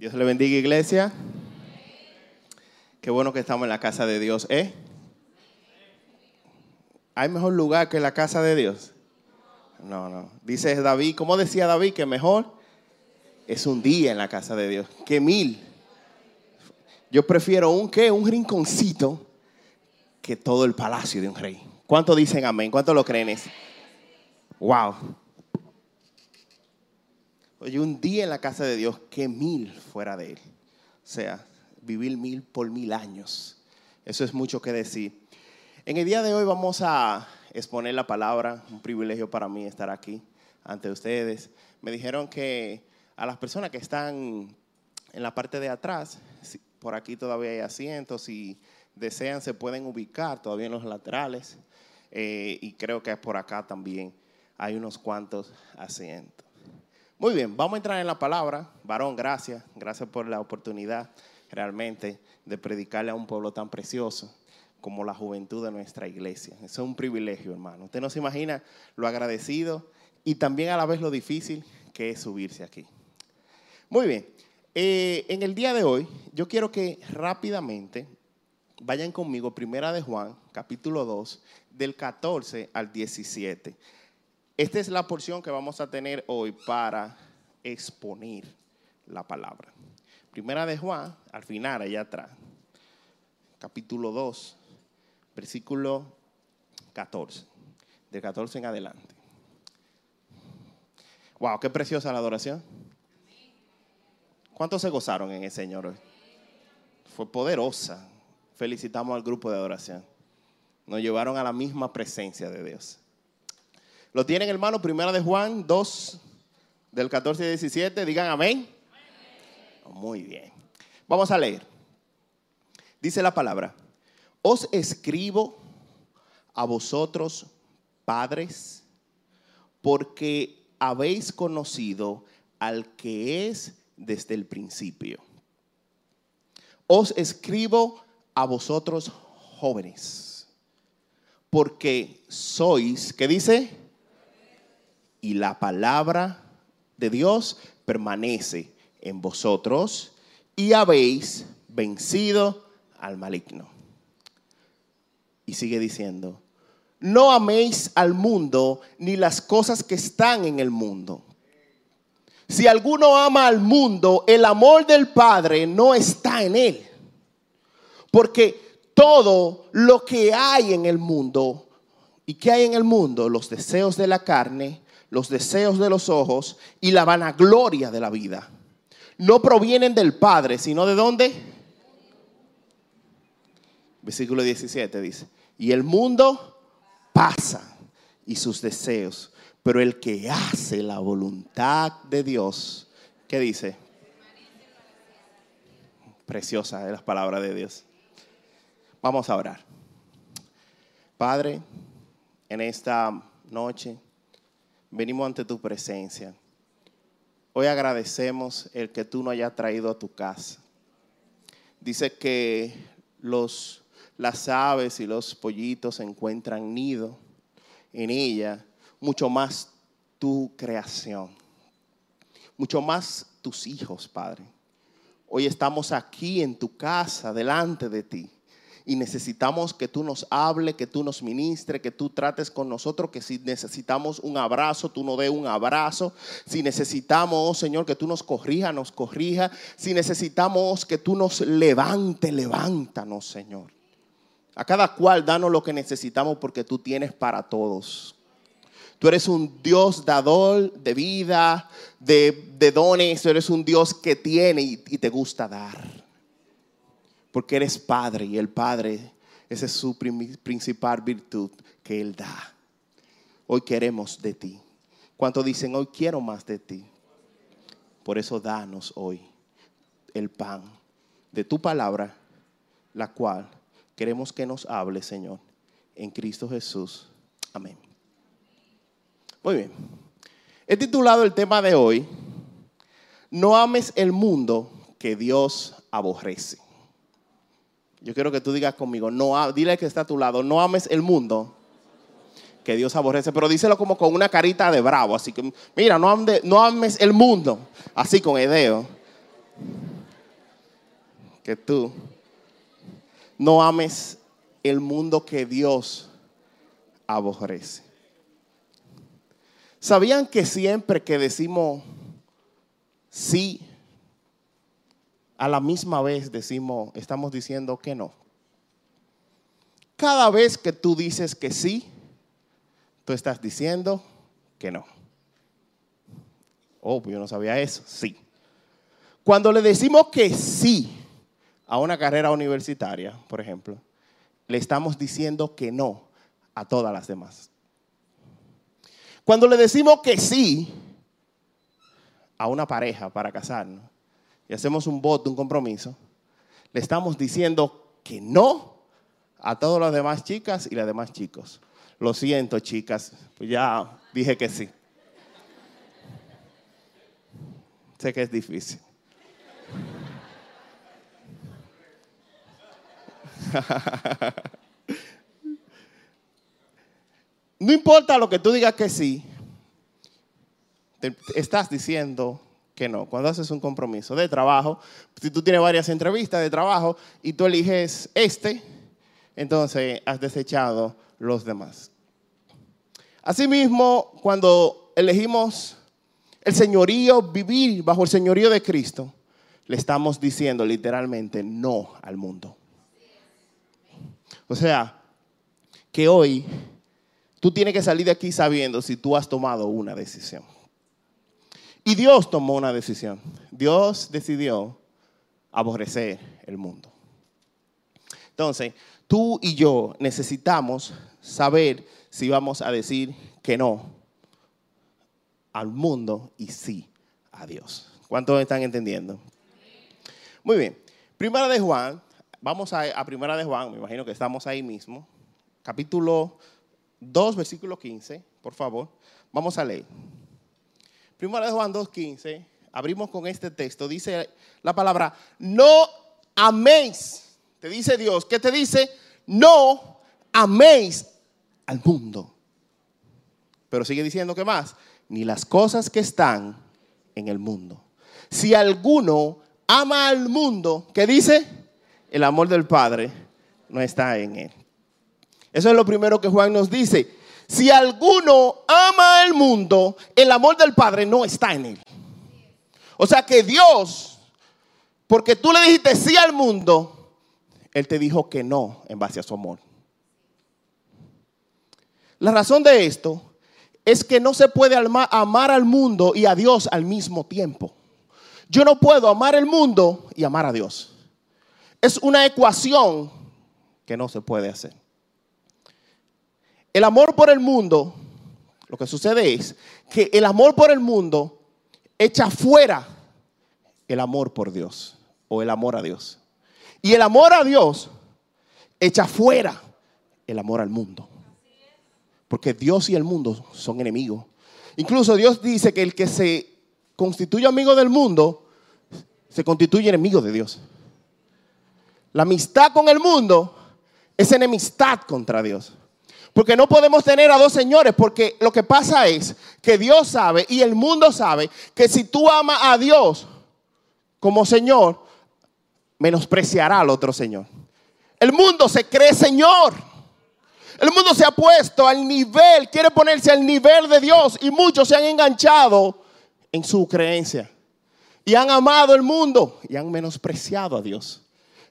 Dios le bendiga, iglesia. Qué bueno que estamos en la casa de Dios, ¿eh? ¿Hay mejor lugar que la casa de Dios? No, no. Dice David, ¿cómo decía David? Que mejor es un día en la casa de Dios que mil. Yo prefiero un qué, un rinconcito que todo el palacio de un rey. ¿Cuánto dicen amén? ¿Cuánto lo creen? Wow. Oye, un día en la casa de Dios que mil fuera de él. O sea, vivir mil por mil años. Eso es mucho que decir. En el día de hoy vamos a exponer la palabra. Un privilegio para mí estar aquí ante ustedes. Me dijeron que a las personas que están en la parte de atrás, por aquí todavía hay asientos, si desean se pueden ubicar todavía en los laterales. Eh, y creo que por acá también hay unos cuantos asientos. Muy bien, vamos a entrar en la palabra. Varón, gracias. Gracias por la oportunidad realmente de predicarle a un pueblo tan precioso como la juventud de nuestra iglesia. Eso es un privilegio, hermano. Usted no se imagina lo agradecido y también a la vez lo difícil que es subirse aquí. Muy bien, eh, en el día de hoy yo quiero que rápidamente vayan conmigo, primera de Juan, capítulo 2, del 14 al 17. Esta es la porción que vamos a tener hoy para exponer la palabra. Primera de Juan, al final, allá atrás, capítulo 2, versículo 14, de 14 en adelante. Wow, qué preciosa la adoración. ¿Cuántos se gozaron en el Señor hoy? Fue poderosa. Felicitamos al grupo de adoración. Nos llevaron a la misma presencia de Dios. ¿Lo tienen, hermano? Primera de Juan 2, del 14 y 17. Digan amén. Muy bien. Vamos a leer. Dice la palabra. Os escribo a vosotros, padres, porque habéis conocido al que es desde el principio. Os escribo a vosotros, jóvenes, porque sois, ¿qué dice? Y la palabra de Dios permanece en vosotros y habéis vencido al maligno. Y sigue diciendo, no améis al mundo ni las cosas que están en el mundo. Si alguno ama al mundo, el amor del Padre no está en él. Porque todo lo que hay en el mundo, ¿y qué hay en el mundo? Los deseos de la carne, los deseos de los ojos y la vanagloria de la vida. No provienen del Padre, sino de dónde? Versículo 17 dice, y el mundo pasa y sus deseos, pero el que hace la voluntad de Dios, ¿qué dice? Preciosa es la palabra de Dios. Vamos a orar. Padre, en esta noche venimos ante tu presencia. Hoy agradecemos el que tú nos hayas traído a tu casa. Dice que los, las aves y los pollitos encuentran nido en ella, mucho más tu creación, mucho más tus hijos, Padre. Hoy estamos aquí en tu casa, delante de ti y necesitamos que tú nos hable, que tú nos ministre, que tú trates con nosotros, que si necesitamos un abrazo, tú nos dé un abrazo. Si necesitamos, oh Señor, que tú nos corrija, nos corrija. Si necesitamos que tú nos levante, levántanos, Señor. A cada cual danos lo que necesitamos porque tú tienes para todos. Tú eres un Dios dador de vida, de, dones. Tú eres un Dios que tiene y te gusta dar porque eres Padre y el Padre, esa es su principal virtud que Él da. Hoy queremos de ti. ¿Cuántos dicen, hoy quiero más de ti? Por eso danos hoy el pan de tu palabra, la cual queremos que nos hable, Señor, en Cristo Jesús. Amén. Muy bien. He titulado el tema de hoy, No ames el mundo que Dios aborrece. Yo quiero que tú digas conmigo, no, dile que está a tu lado, no ames el mundo que Dios aborrece, pero díselo como con una carita de bravo, así que mira, no, no ames el mundo, así con Edeo. que tú no ames el mundo que Dios aborrece. ¿Sabían que siempre que decimos sí, a la misma vez decimos, estamos diciendo que no? Cada vez que tú dices que sí, tú estás diciendo que no. Oh, yo no sabía eso. Sí. Cuando le decimos que sí a una carrera universitaria, por ejemplo, le estamos diciendo que no a todas las demás. Cuando le decimos que sí a una pareja para casarnos y hacemos un voto, un compromiso, le estamos diciendo que no a todas las demás chicas y las demás chicos. Lo siento, chicas, pues ya dije que sí. Sé que es difícil. no importa lo que tú digas que sí, te estás diciendo que no. Cuando haces un compromiso de trabajo, si tú tienes varias entrevistas de trabajo y tú eliges este, entonces has desechado los demás. Asimismo, cuando elegimos el señorío, vivir bajo el señorío de Cristo, le estamos diciendo literalmente no al mundo. O sea, que hoy tú tienes que salir de aquí sabiendo si tú has tomado una decisión. Y Dios tomó una decisión. Dios decidió aborrecer el mundo. Entonces, tú y yo necesitamos saber si vamos a decir que no al mundo y sí a Dios. ¿Cuántos están entendiendo? Muy bien. Primera de Juan, vamos a, Primera de Juan, me imagino que estamos ahí mismo. Capítulo 2, versículo 15, por favor. Vamos a leer. Primera de Juan 2, 15. Abrimos con este texto. Dice la palabra, no améis. Te dice Dios. ¿Qué te dice? No améis al mundo. Pero sigue diciendo que más, ni las cosas que están en el mundo. Si alguno ama al mundo, ¿qué dice? El amor del Padre no está en él. Eso es lo primero que Juan nos dice. Si alguno ama al mundo, el amor del Padre no está en él. O sea que Dios, porque tú le dijiste sí al mundo, Él te dijo que no en base a su amor. La razón de esto es que no se puede amar al mundo y a Dios al mismo tiempo. Yo no puedo amar el mundo y amar a Dios. Es una ecuación que no se puede hacer. El amor por el mundo, lo que sucede es que el amor por el mundo echa fuera el amor por Dios o el amor a Dios. Y el amor a Dios echa fuera el amor al mundo. Porque Dios y el mundo son enemigos. Incluso Dios dice que el que se constituye amigo del mundo, se constituye enemigo de Dios. La amistad con el mundo es enemistad contra Dios. Porque no podemos tener a dos señores, porque lo que pasa es que Dios sabe y el mundo sabe que si tú amas a Dios como Señor, menospreciará al otro Señor. El mundo se cree Señor. El mundo se ha puesto al nivel, quiere ponerse al nivel de Dios y muchos se han enganchado en su creencia. Y han amado el mundo y han menospreciado a Dios.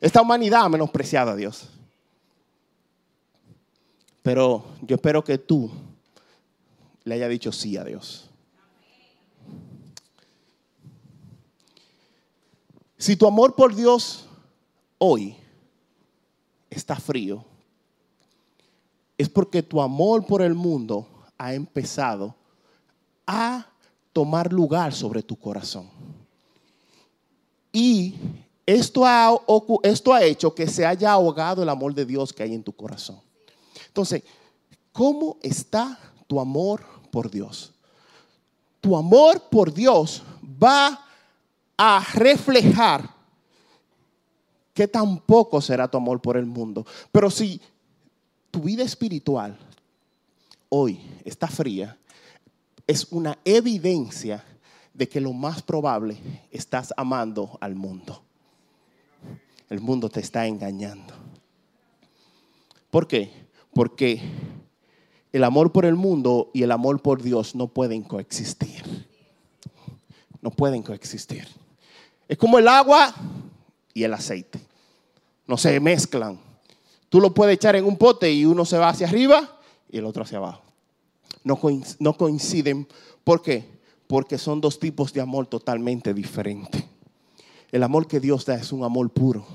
Esta humanidad ha menospreciado a Dios. Pero yo espero que tú le haya dicho sí a Dios. Si tu amor por Dios hoy está frío, es porque tu amor por el mundo ha empezado a tomar lugar sobre tu corazón. Y esto ha, esto ha hecho que se haya ahogado el amor de Dios que hay en tu corazón. Entonces, ¿cómo está tu amor por Dios? Tu amor por Dios va a reflejar que tampoco será tu amor por el mundo. Pero si tu vida espiritual hoy está fría, es una evidencia de que lo más probable estás amando al mundo. el mundo te está engañando. ¿Por qué? Porque el amor por el mundo y el amor por Dios no pueden coexistir. No pueden coexistir. Es como el agua y el aceite. No se mezclan. Tú lo puedes echar en un pote y uno se va hacia arriba y el otro hacia abajo. No coinciden. ¿Por qué? Porque son dos tipos de amor totalmente diferentes. El amor que Dios da es un amor puro.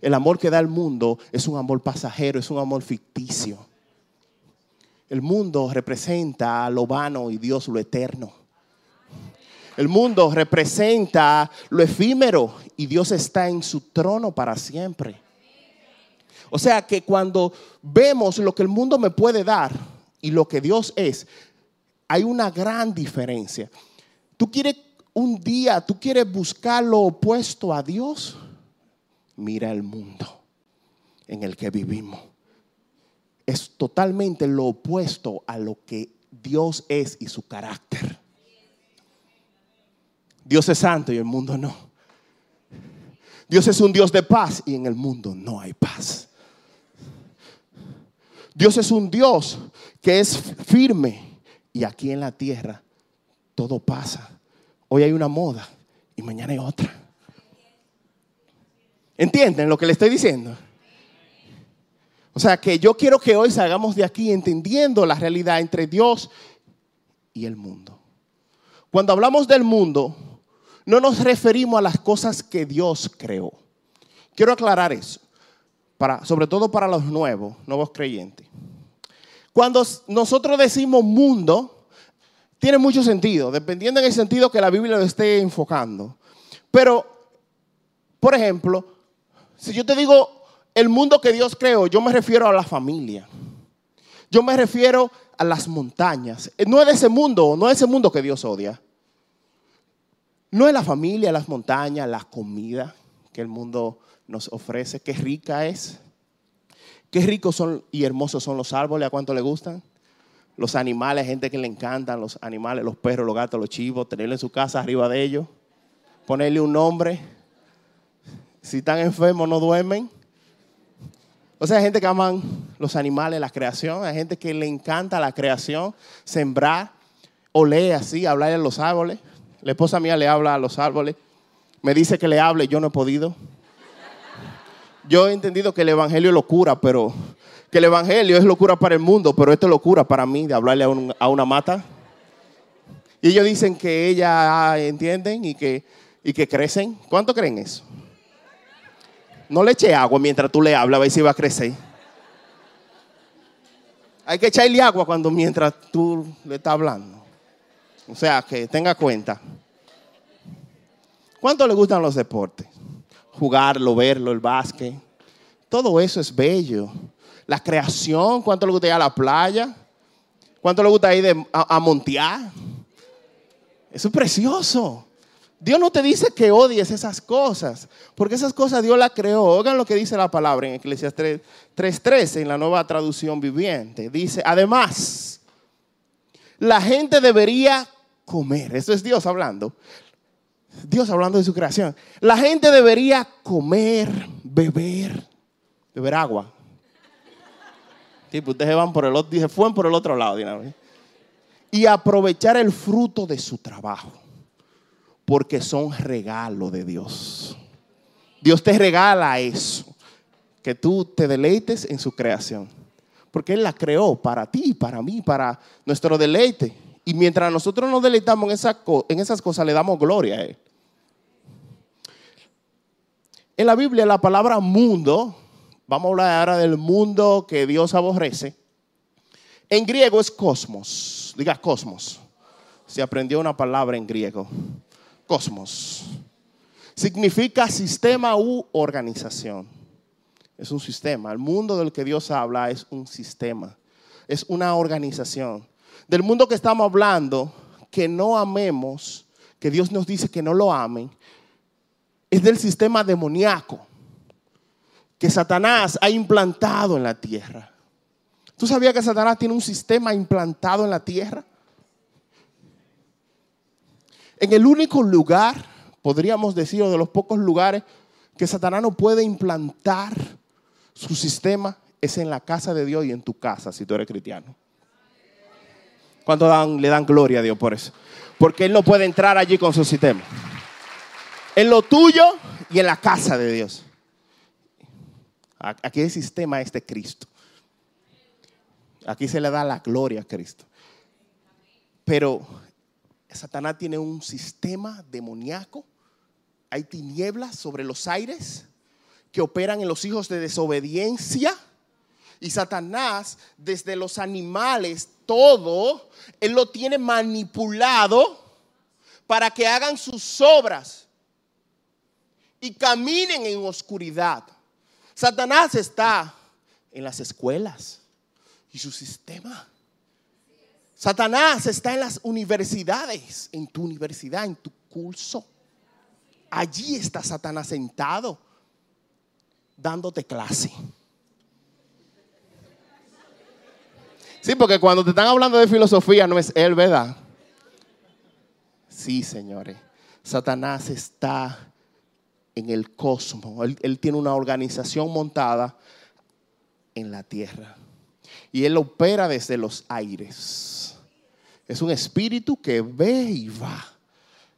El amor que da el mundo es un amor pasajero, es un amor ficticio. El mundo representa lo vano y Dios lo eterno. El mundo representa lo efímero y Dios está en su trono para siempre. O sea que cuando vemos lo que el mundo me puede dar y lo que Dios es, hay una gran diferencia. Tú quieres un día, tú quieres buscar lo opuesto a Dios, mira el mundo en el que vivimos. Es totalmente lo opuesto a lo que Dios es y su carácter. Dios es santo y el mundo no. Dios es un Dios de paz y en el mundo no hay paz. Dios es un Dios que es firme y aquí en la tierra todo pasa. Hoy hay una moda y mañana hay otra. ¿Entienden lo que le estoy diciendo? O sea que yo quiero que hoy salgamos de aquí entendiendo la realidad entre Dios y el mundo. Cuando hablamos del mundo, no nos referimos a las cosas que Dios creó. Quiero aclarar eso, para, sobre todo para los nuevos, nuevos creyentes. Cuando nosotros decimos mundo, tiene mucho sentido, dependiendo en el sentido que la Biblia lo esté enfocando. Pero, por ejemplo, si yo te digo el mundo que Dios creó, yo me refiero a la familia. Yo me refiero a las montañas. No es de ese mundo, no es ese mundo que Dios odia. No es la familia, las montañas, la comida que el mundo nos ofrece. Qué rica es. Qué ricos son y hermosos son los árboles. ¿A cuánto le gustan? Los animales, gente que le encantan los animales, los perros, los gatos, los chivos, tenerlo en su casa arriba de ellos, ponerle un nombre si están enfermos no duermen. O sea, hay gente que aman los animales, la creación. Hay gente que le encanta la creación, sembrar, oler así, hablar a los árboles. La esposa mía le habla a los árboles. Me dice que le hable, yo no he podido. Yo he entendido que el evangelio es locura, pero que el evangelio es locura para el mundo, pero esto es locura para mí de hablarle a, una mata. Y ellos dicen que ella entienden y que, y que crecen. ¿Cuánto creen eso? No le eche agua mientras tú le hablas, a ver si va a crecer. Hay que echarle agua cuando mientras tú le estás hablando. O sea, que tenga cuenta. ¿Cuánto le gustan los deportes? Jugarlo, verlo, el básquet. Todo eso es bello. La creación, ¿cuánto le gusta ir a la playa? ¿Cuánto le gusta ir a, a montear? Eso es precioso. Dios no te dice que odies esas cosas, porque esas cosas Dios las creó. Oigan lo que dice la palabra en Eclesiastes 3:13 en la nueva traducción viviente. Dice, además, la gente debería comer. Eso es Dios hablando. Dios hablando de su creación. La gente debería comer, beber, beber agua. Tipo, ustedes van por el otro, dije, fueron por el otro lado. Y aprovechar el fruto de su trabajo porque son regalo de Dios. Dios te regala eso, que tú te deleites en su creación. Porque Él la creó para ti, para mí, para nuestro deleite. Y mientras nosotros nos deleitamos en, esas cosas, le damos gloria a Él. En la Biblia la palabra mundo, vamos a hablar ahora del mundo que Dios aborrece. En griego es cosmos, diga cosmos. Se aprendió una palabra en griego cosmos. Significa sistema u organización. Es un sistema. El mundo del que Dios habla es un sistema. Es una organización. Del mundo que estamos hablando, que no amemos, que Dios nos dice que no lo amen, es del sistema demoníaco que Satanás ha implantado en la tierra. ¿Tú sabías que Satanás tiene un sistema implantado en la tierra? En el único lugar, podríamos decir, o de los pocos lugares que Satanás no puede implantar su sistema es en la casa de Dios y en tu casa, si tú eres cristiano. ¿Cuánto dan, le dan gloria a Dios por eso? Porque Él no puede entrar allí con su sistema. En lo tuyo y en la casa de Dios. Aquí el sistema es de Cristo. Aquí se le da la gloria a Cristo. Pero Satanás tiene un sistema demoníaco. Hay tinieblas sobre los aires que operan en los hijos de desobediencia. Y Satanás, desde los animales, todo, él lo tiene manipulado para que hagan sus obras y caminen en oscuridad. Satanás está en las escuelas y su sistema. Satanás está en las universidades, en tu universidad, en tu curso. Allí está Satanás sentado, dándote clase. Sí, porque cuando te están hablando de filosofía no es él, ¿verdad? Sí, señores. Satanás está en el cosmos. Él, tiene una organización montada en la tierra. Y él opera desde los aires. Es un espíritu que ve y va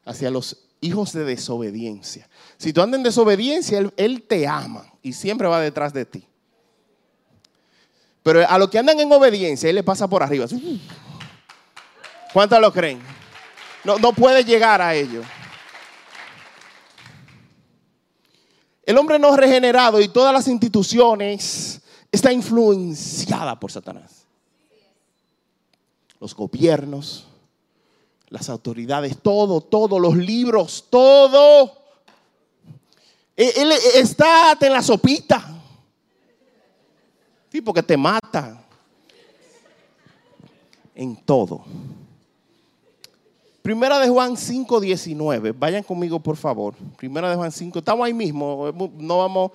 hacia los hijos de desobediencia. Si tú andas en desobediencia, él, te ama y siempre va detrás de ti. Pero a los que andan en obediencia, Él le pasa por arriba. ¿Cuántos lo creen? No, no puede llegar a ellos. El hombre no regenerado y todas las instituciones está influenciada por Satanás. Los gobiernos, las autoridades, todo, todos los libros, todo. Él está en la sopita. Sí, porque te mata en todo. Primera de Juan 5, 19. Vayan conmigo, por favor. Primera de Juan 5. Estamos ahí mismo. No vamos,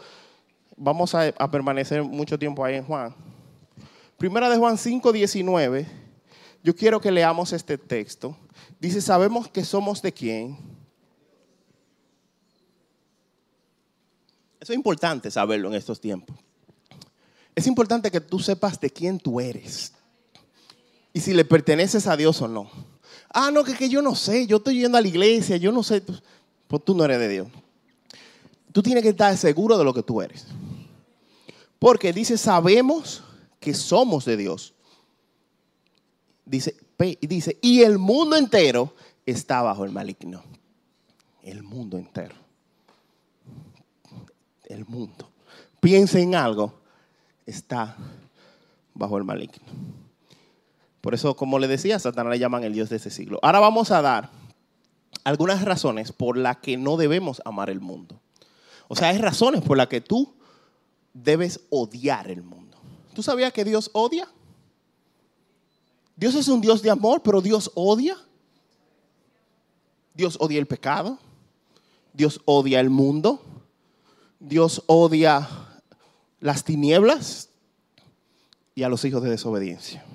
vamos a, a permanecer mucho tiempo ahí en Juan. Primera de Juan 5, 19. Yo quiero que leamos este texto. Dice, sabemos que somos de quién. Eso es importante saberlo en estos tiempos es importante que tú sepas de quién tú eres y si le perteneces a Dios o no. Ah, no, que, que yo no sé, yo estoy yendo a la iglesia, yo no sé, pues tú no eres de Dios. Tú tienes que estar seguro de lo que tú eres. Porque dice, sabemos que somos de Dios. Dice, dice, y el mundo entero está bajo el maligno. El mundo entero. El mundo. Piensa en algo está bajo el maligno. Por eso, como le decía, Satanás le llaman el Dios de ese siglo. Ahora vamos a dar algunas razones por las que no debemos amar el mundo. O sea, hay razones por las que tú debes odiar el mundo. ¿Tú sabías que Dios odia? Dios es un Dios de amor, pero Dios odia. Dios odia el pecado. Dios odia el mundo. Dios odia las tinieblas y a los hijos de desobediencia.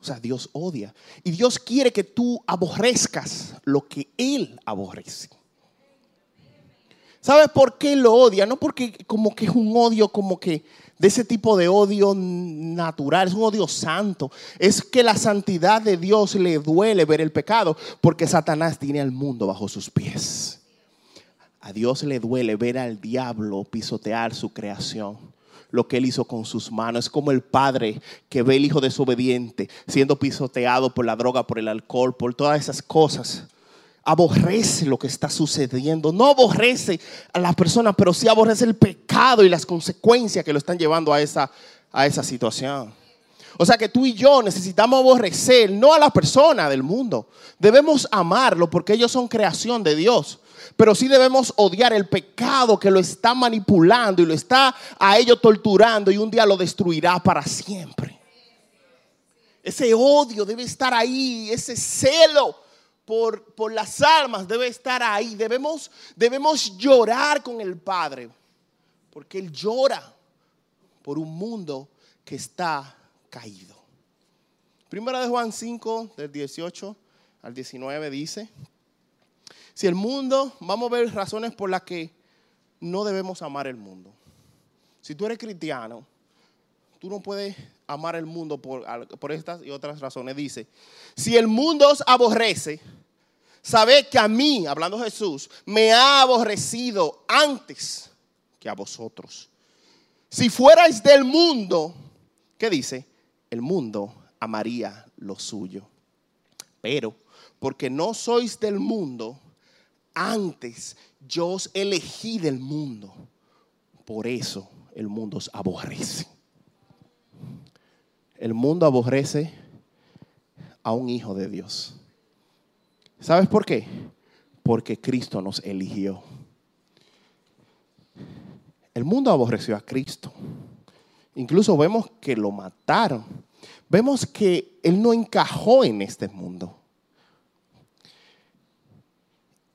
O sea, Dios odia. Y Dios quiere que tú aborrezcas lo que Él aborrece. ¿Sabes por qué lo odia? No porque como que es un odio como que de ese tipo de odio natural, es un odio santo. Es que la santidad de Dios le duele ver el pecado porque Satanás tiene al mundo bajo sus pies. A Dios le duele ver al diablo pisotear su creación. Lo que él hizo con sus manos. Es como el padre que ve al hijo desobediente siendo pisoteado por la droga, por el alcohol, por todas esas cosas. Aborrece lo que está sucediendo. No aborrece a la persona, pero sí aborrece el pecado y las consecuencias que lo están llevando a esa, a esa situación. O sea que tú y yo necesitamos aborrecer no a la persona del mundo. Debemos amarlo porque ellos son creación de Dios. Pero sí debemos odiar el pecado que lo está manipulando y lo está a ello torturando y un día lo destruirá para siempre. Ese odio debe estar ahí, ese celo por, por las almas debe estar ahí. Debemos, debemos llorar con el Padre, porque Él llora por un mundo que está caído. Primera de Juan 5, del 18 al 19 dice, Si el mundo, vamos a ver razones por las que no debemos amar el mundo. Si tú eres cristiano, tú no puedes amar el mundo por, por estas y otras razones. Dice, si el mundo os aborrece, sabed que a mí, hablando Jesús, me ha aborrecido antes que a vosotros. Si fuerais del mundo, ¿qué dice? El mundo amaría lo suyo. Pero porque no sois del mundo, antes yo os elegí del mundo. Por eso el mundo os aborrece. El mundo aborrece a un hijo de Dios. ¿Sabes por qué? Porque Cristo nos eligió. El mundo aborreció a Cristo. Incluso vemos que lo mataron. Vemos que Él no encajó en este mundo.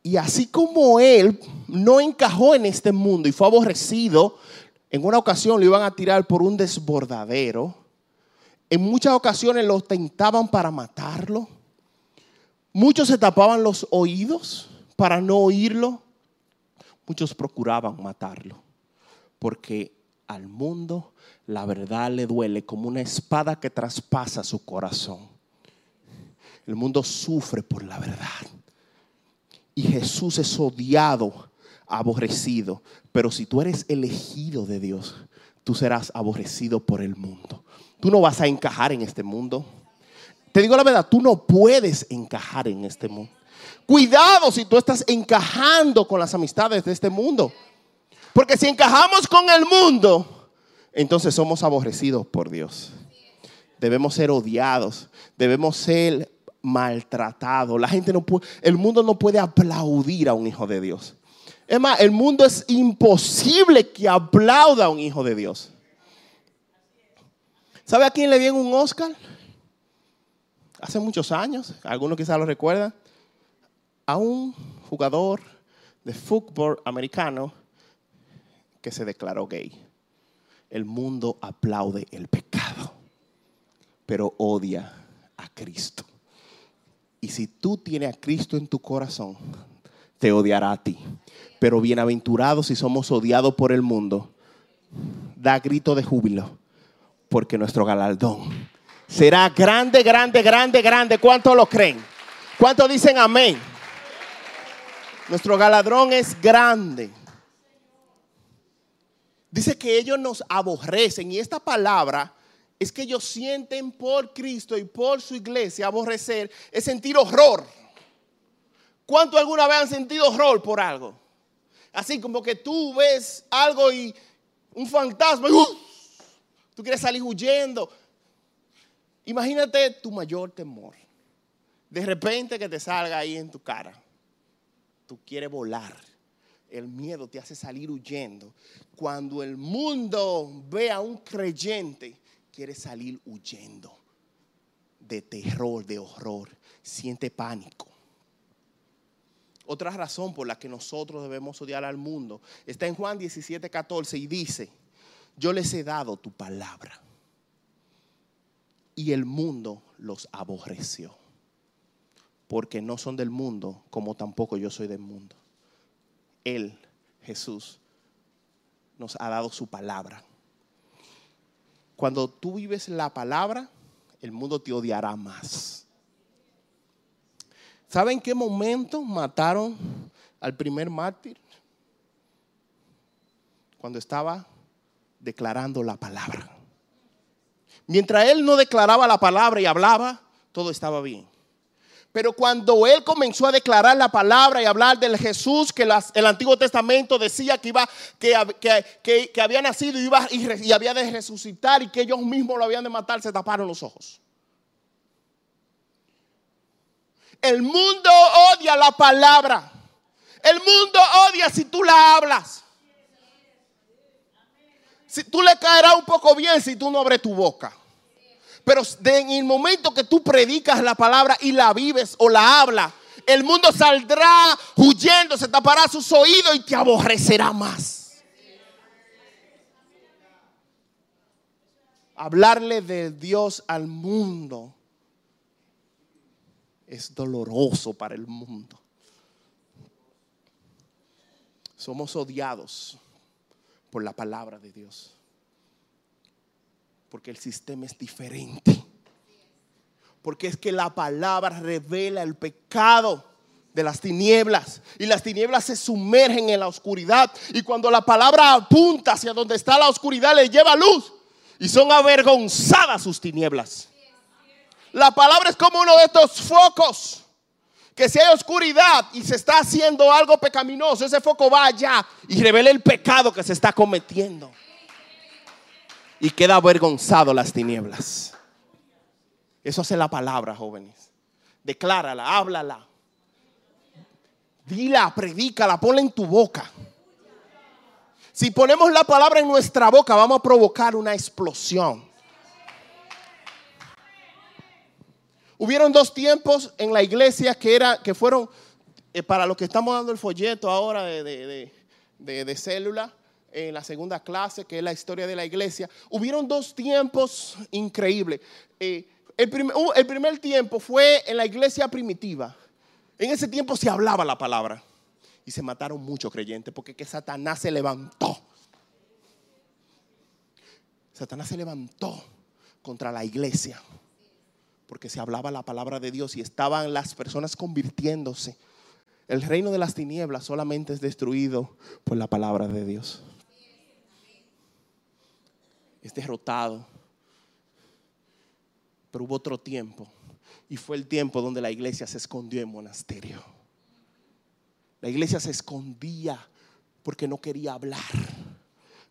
Y así como Él no encajó en este mundo y fue aborrecido, en una ocasión lo iban a tirar por un desbordadero. En muchas ocasiones lo tentaban para matarlo. Muchos se tapaban los oídos para no oírlo. Muchos procuraban matarlo. Porque al mundo la verdad le duele como una espada que traspasa su corazón. El mundo sufre por la verdad. Y Jesús es odiado, aborrecido. Pero si tú eres elegido de Dios, tú serás aborrecido por el mundo. Tú no vas a encajar en este mundo. Te digo la verdad, tú no puedes encajar en este mundo. Cuidado si tú estás encajando con las amistades de este mundo. Porque si encajamos con el mundo, entonces somos aborrecidos por Dios. Debemos ser odiados, debemos ser maltratados. La gente no puede, el mundo no puede aplaudir a un hijo de Dios. Es más, el mundo es imposible que aplauda a un hijo de Dios. ¿Sabe a quién le dieron un Oscar? Hace muchos años, algunos quizás lo recuerdan, a un jugador de fútbol americano que se declaró gay. El mundo aplaude el pecado, pero odia a Cristo. Y si tú tienes a Cristo en tu corazón, te odiará a ti. Pero bienaventurados si somos odiados por el mundo, da grito de júbilo, porque nuestro galardón será grande, grande, grande, grande. ¿Cuántos lo creen? ¿Cuántos dicen amén? Nuestro galardón es grande. Dice que ellos nos aborrecen y esta palabra es que ellos sienten por Cristo y por su iglesia aborrecer es sentir horror. ¿Cuánto alguna vez han sentido horror por algo? Así como que tú ves algo y un fantasma y ¡uh! tú quieres salir huyendo. Imagínate tu mayor temor. De repente que te salga ahí en tu cara. Tú quieres volar el miedo te hace salir huyendo. Cuando el mundo ve a un creyente, quiere salir huyendo de terror, de horror, siente pánico. Otra razón por la que nosotros debemos odiar al mundo está en Juan 17, 14 y dice, yo les he dado tu palabra y el mundo los aborreció, porque no son del mundo como tampoco yo soy del mundo. Él, Jesús, nos ha dado su palabra. Cuando tú vives la palabra, el mundo te odiará más. ¿Saben qué momento mataron al primer mártir? Cuando estaba declarando la palabra. Mientras él no declaraba la palabra y hablaba, todo estaba bien. Pero cuando él comenzó a declarar la palabra y hablar del Jesús que el Antiguo Testamento decía que, iba, que, que, había nacido y, iba, y, había de resucitar y que ellos mismos lo habían de matar, se taparon los ojos. El mundo odia la palabra. El mundo odia si tú la hablas. Si tú le caerás un poco bien si tú no abres tu boca. Pero en el momento que tú predicas la palabra y la vives o la hablas, el mundo saldrá huyendo, se tapará sus oídos y te aborrecerá más. Hablarle de Dios al mundo es doloroso para el mundo. somos odiados por la palabra de Dios. Porque el sistema es diferente. Porque es que la palabra revela el pecado de las tinieblas. Y las tinieblas se sumergen en la oscuridad. Y cuando la palabra apunta hacia donde está la oscuridad, le lleva luz. Y son avergonzadas sus tinieblas. La palabra es como uno de estos focos. Que si hay oscuridad y se está haciendo algo pecaminoso, ese foco va allá y revela el pecado que se está cometiendo. Y queda avergonzado las tinieblas. Eso hace la palabra, jóvenes. Declárala, háblala. Dila, predícala, ponla en tu boca. Si ponemos la palabra en nuestra boca, vamos a provocar una explosión. Hubieron dos tiempos en la iglesia que, era, que fueron, eh, para los que estamos dando el folleto ahora de, de, célula, en la segunda clase, que es la historia de la iglesia, hubieron dos tiempos increíbles. Eh, el, primer, el primer tiempo fue en la iglesia primitiva. En ese tiempo se hablaba la palabra. Y se mataron muchos creyentes porque que Satanás se levantó. Satanás se levantó contra la iglesia. Porque se hablaba la palabra de Dios y estaban las personas convirtiéndose. El reino de las tinieblas solamente es destruido por la palabra de Dios. Es derrotado pero hubo otro tiempo. Y fue el tiempo donde la iglesia se escondió en monasterio. La iglesia se escondía porque no quería hablar.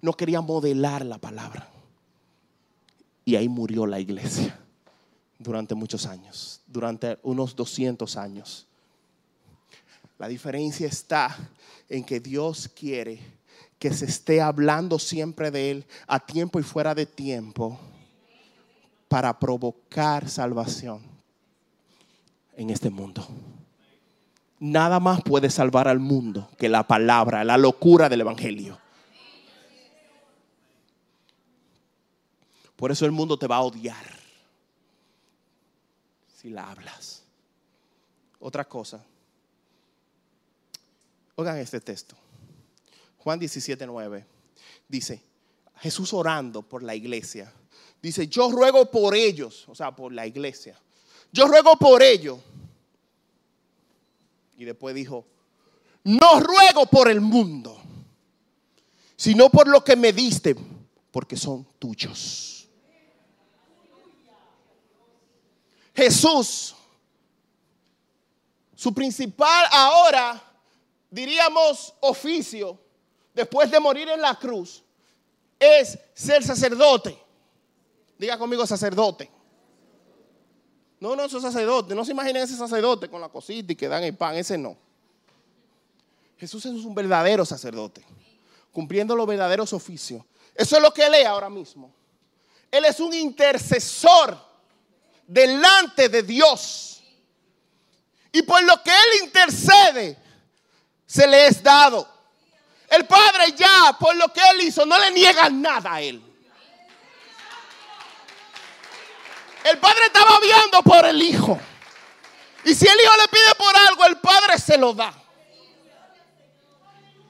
No quería modelar la palabra. Y ahí murió la iglesia durante muchos años, durante unos 200 años. La diferencia está en que Dios quiere que se esté hablando siempre de Él a tiempo y fuera de tiempo para provocar salvación en este mundo. Nada más puede salvar al mundo que la palabra, la locura del Evangelio. Por eso el mundo te va a odiar si la hablas. Otra cosa. Oigan este texto. Juan 17, 9. Dice, Jesús orando por la iglesia Dice, yo ruego por ellos, o sea, por la iglesia. Yo ruego por ellos. Y después dijo, no ruego por el mundo, sino por lo que me diste, porque son tuyos. Jesús, su principal ahora, diríamos, oficio, después de morir en la cruz, es ser sacerdote. Diga conmigo sacerdote. No, no, es sacerdote. No se imaginen ese sacerdote con la cosita y que dan el pan. Ese no. Jesús es un verdadero sacerdote. Cumpliendo los verdaderos oficios. Eso es lo que él es ahora mismo. Él es un intercesor delante de Dios. Y por lo que él intercede, se le es dado. El Padre ya, por lo que él hizo, no le niega nada a él. El padre estaba viendo por el hijo. Y si el hijo le pide por algo, el padre se lo da.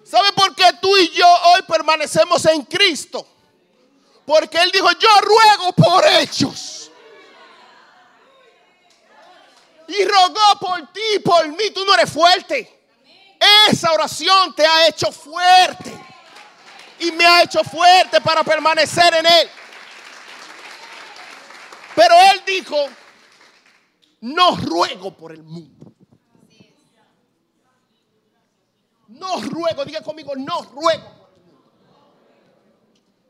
¿Sabe por qué tú y yo hoy permanecemos en Cristo? Porque Él dijo, yo ruego por ellos. Y rogó por ti y por mí. Tú no eres fuerte. Esa oración te ha hecho fuerte. Y me ha hecho fuerte para permanecer en Él. Pero él dijo, no ruego por el mundo. No ruego, diga conmigo, no ruego por el mundo.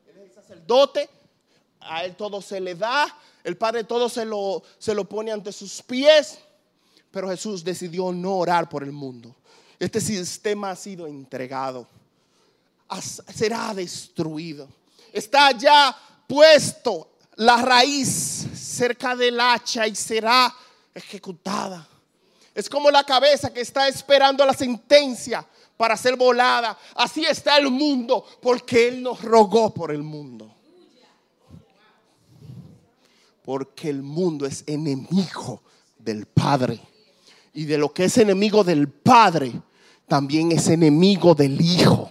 Él es el sacerdote, a él todo se le da, el Padre todo se lo, se lo pone ante sus pies, pero Jesús decidió no orar por el mundo. Este sistema ha sido entregado, será destruido, está ya puesto la raíz cerca del hacha y será ejecutada. Es como la cabeza que está esperando la sentencia para ser volada. Así está el mundo porque Él nos rogó por el mundo. Porque el mundo es enemigo del Padre. Y de lo que es enemigo del Padre, también es enemigo del Hijo.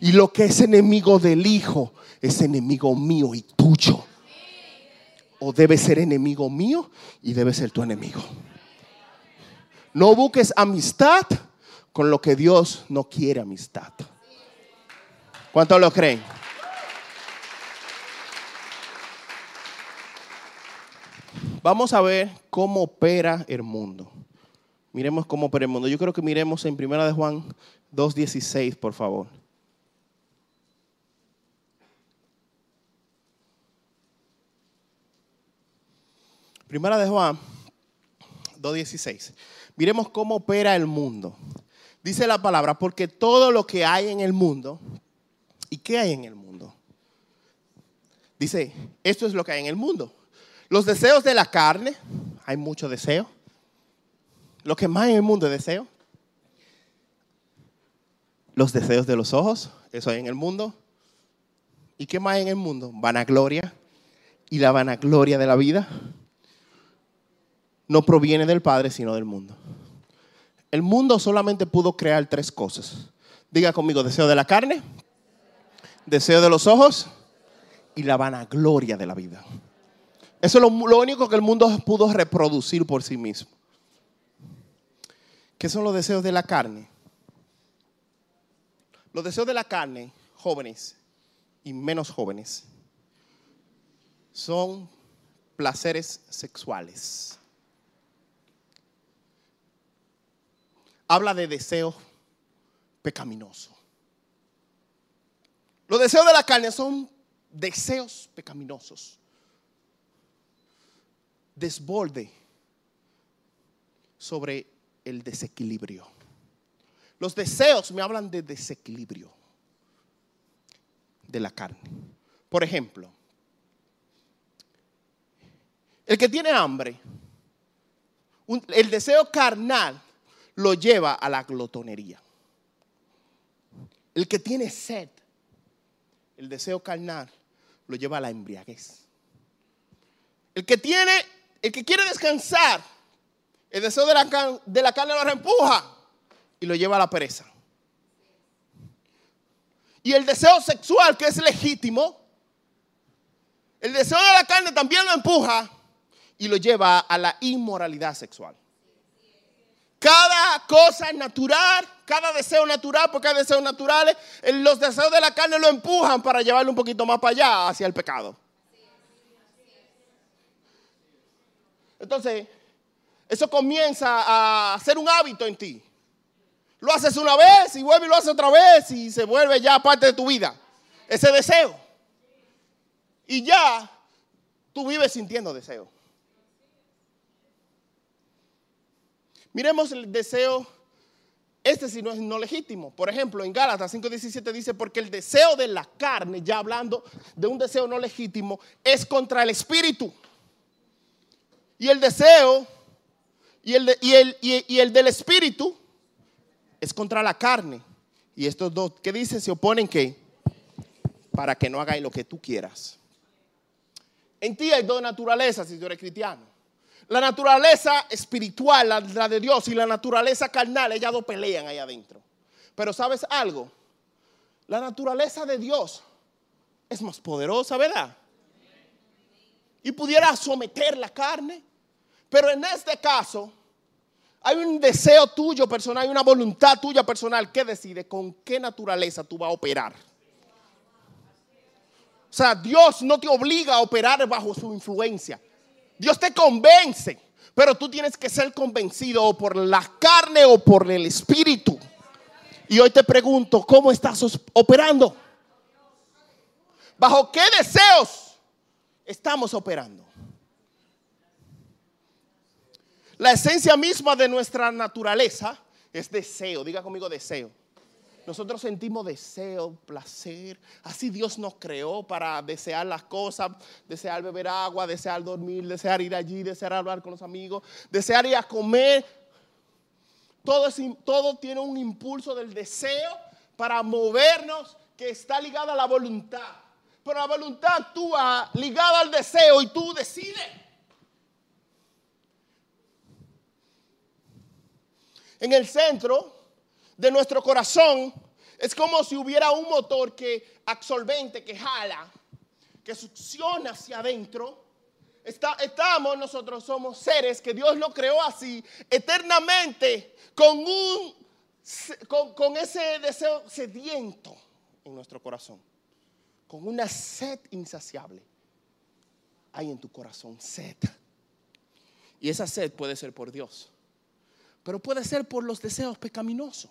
Y lo que es enemigo del Hijo es enemigo mío y tuyo. O debe ser enemigo mío y debe ser tu enemigo. No busques amistad con lo que Dios no quiere amistad. ¿Cuántos lo creen? Vamos a ver cómo opera el mundo. Miremos cómo opera el mundo. Yo creo que miremos en Primera de Juan 2.16, por favor. Primera de Juan 2.16. Miremos cómo opera el mundo. Dice la palabra, porque todo lo que hay en el mundo, ¿y qué hay en el mundo? Dice, esto es lo que hay en el mundo. Los deseos de la carne, hay mucho deseo. Lo que más en el mundo es deseo. Los deseos de los ojos, eso hay en el mundo. ¿Y qué más hay en el mundo? Vanagloria. Y la vanagloria de la vida no proviene del Padre, sino del mundo. El mundo solamente pudo crear tres cosas. Diga conmigo, deseo de la carne, deseo de los ojos y la vanagloria de la vida. Eso es lo, único que el mundo pudo reproducir por sí mismo. ¿Qué son los deseos de la carne? Los deseos de la carne, jóvenes y menos jóvenes, son placeres sexuales. habla de deseo pecaminoso. Los deseos de la carne son deseos pecaminosos. Desborde sobre el desequilibrio. Los deseos me hablan de desequilibrio de la carne. Por ejemplo, el que tiene hambre, el deseo carnal lo lleva a la glotonería. El que tiene sed, el deseo carnal, lo lleva a la embriaguez. El que tiene, el que quiere descansar, el deseo de la, carne lo reempuja y lo lleva a la pereza. Y el deseo sexual, que es legítimo, el deseo de la carne también lo empuja y lo lleva a la inmoralidad sexual. Cada cosa natural, cada deseo natural, porque hay deseos naturales, los deseos de la carne lo empujan para llevarlo un poquito más para allá, hacia el pecado. Entonces, eso comienza a ser un hábito en ti. Lo haces una vez y vuelve y lo haces otra vez y se vuelve ya parte de tu vida. Ese deseo. Y ya tú vives sintiendo deseo. Miremos el deseo, este si no es no legítimo. Por ejemplo, en Gálatas 5:17 dice, porque el deseo de la carne, ya hablando de un deseo no legítimo, es contra el espíritu. Y el deseo y el, del espíritu es contra la carne. Y estos dos, ¿qué dice? Se oponen que para que no hagáis lo que tú quieras. En ti hay dos naturalezas si tú eres cristiano. La naturaleza espiritual, la, de Dios, y la naturaleza carnal, ellas dos pelean ahí adentro. Pero sabes algo, la naturaleza de Dios es más poderosa, ¿verdad? Y pudiera someter la carne. Pero en este caso, hay un deseo tuyo personal, hay una voluntad tuya personal que decide con qué naturaleza tú vas a operar. O sea, Dios no te obliga a operar bajo su influencia. Dios te convence, pero tú tienes que ser convencido o por la carne o por el espíritu. Y hoy te pregunto, ¿cómo estás operando? ¿Bajo qué deseos estamos operando? La esencia misma de nuestra naturaleza es deseo. Diga conmigo deseo. Nosotros sentimos deseo, placer. Así Dios nos creó para desear las cosas, desear beber agua, desear dormir, desear ir allí, desear hablar con los amigos, desear ir a comer. Todo, todo tiene un impulso del deseo para movernos que está ligado a la voluntad. Pero la voluntad actúa ligada al deseo y tú decides. En el centro de nuestro corazón es como si hubiera un motor que absorbente que jala, que succiona hacia adentro. estamos, nosotros somos seres que Dios lo creó así, eternamente, con, un, con, con ese deseo sediento en nuestro corazón, con una sed insaciable. Hay en tu corazón sed. Y esa sed puede ser por Dios, pero puede ser por los deseos pecaminosos.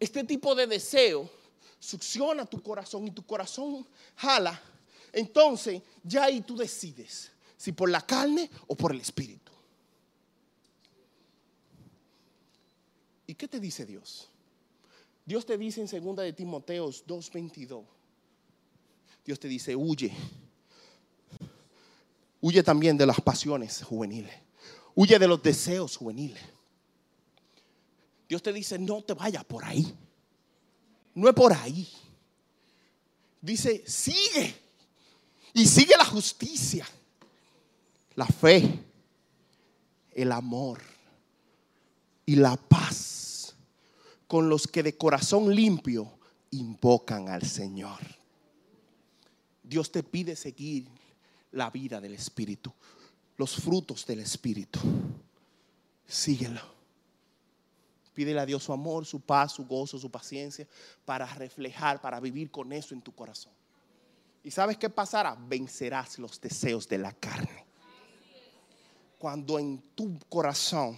Este tipo de deseo succiona tu corazón y tu corazón jala. Entonces, ya ahí tú decides si por la carne o por el espíritu. ¿Y qué te dice Dios? Dios te dice en 2 de Timoteos 2:22. Dios te dice, huye Huye también de las pasiones juveniles. Huye de los deseos juveniles. Dios te dice, no te vayas por ahí. No es por ahí. Dice, sigue. Y sigue la justicia, la fe, el amor y la paz con los que de corazón limpio invocan al Señor. Dios te pide seguir la vida del Espíritu, los frutos del Espíritu. Síguelo. Pídele a Dios su amor, su paz, su gozo, su paciencia para reflejar, para vivir con eso en tu corazón. ¿Y sabes qué pasará? Vencerás los deseos de la carne. Cuando en tu corazón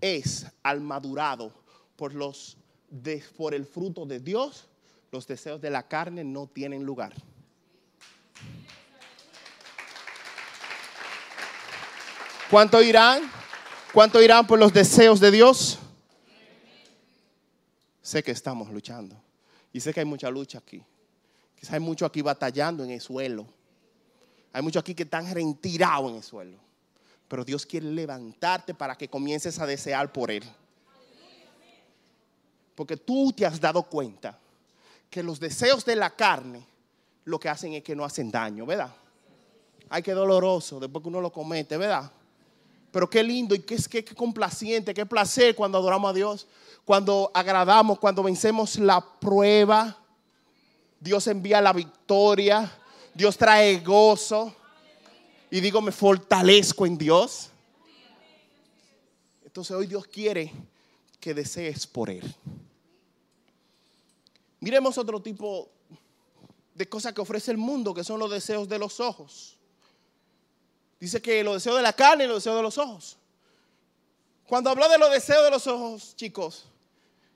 es almadurado por los por el fruto de Dios, los deseos de la carne no tienen lugar. ¿Cuánto irán? ¿Cuánto irán por los deseos de Dios? Sé que estamos luchando. Y sé que hay mucha lucha aquí. Quizás hay mucho aquí batallando en el suelo. Hay muchos aquí que están retirados en el suelo. Pero Dios quiere levantarte para que comiences a desear por Él. Porque tú te has dado cuenta que los deseos de la carne lo que hacen es que no hacen daño, ¿verdad? Ay, qué doloroso después que uno lo comete, ¿verdad? Pero qué lindo y qué, qué, qué complaciente, qué placer cuando adoramos a Dios, cuando agradamos, cuando vencemos la prueba. Dios envía la victoria, Dios trae gozo. Y digo, me fortalezco en Dios. Entonces hoy Dios quiere que desees por Él. Miremos otro tipo de cosas que ofrece el mundo, que son los deseos de los ojos. Dice que los deseos de la carne y los deseos de los ojos. Cuando habla de los deseos de los ojos, chicos,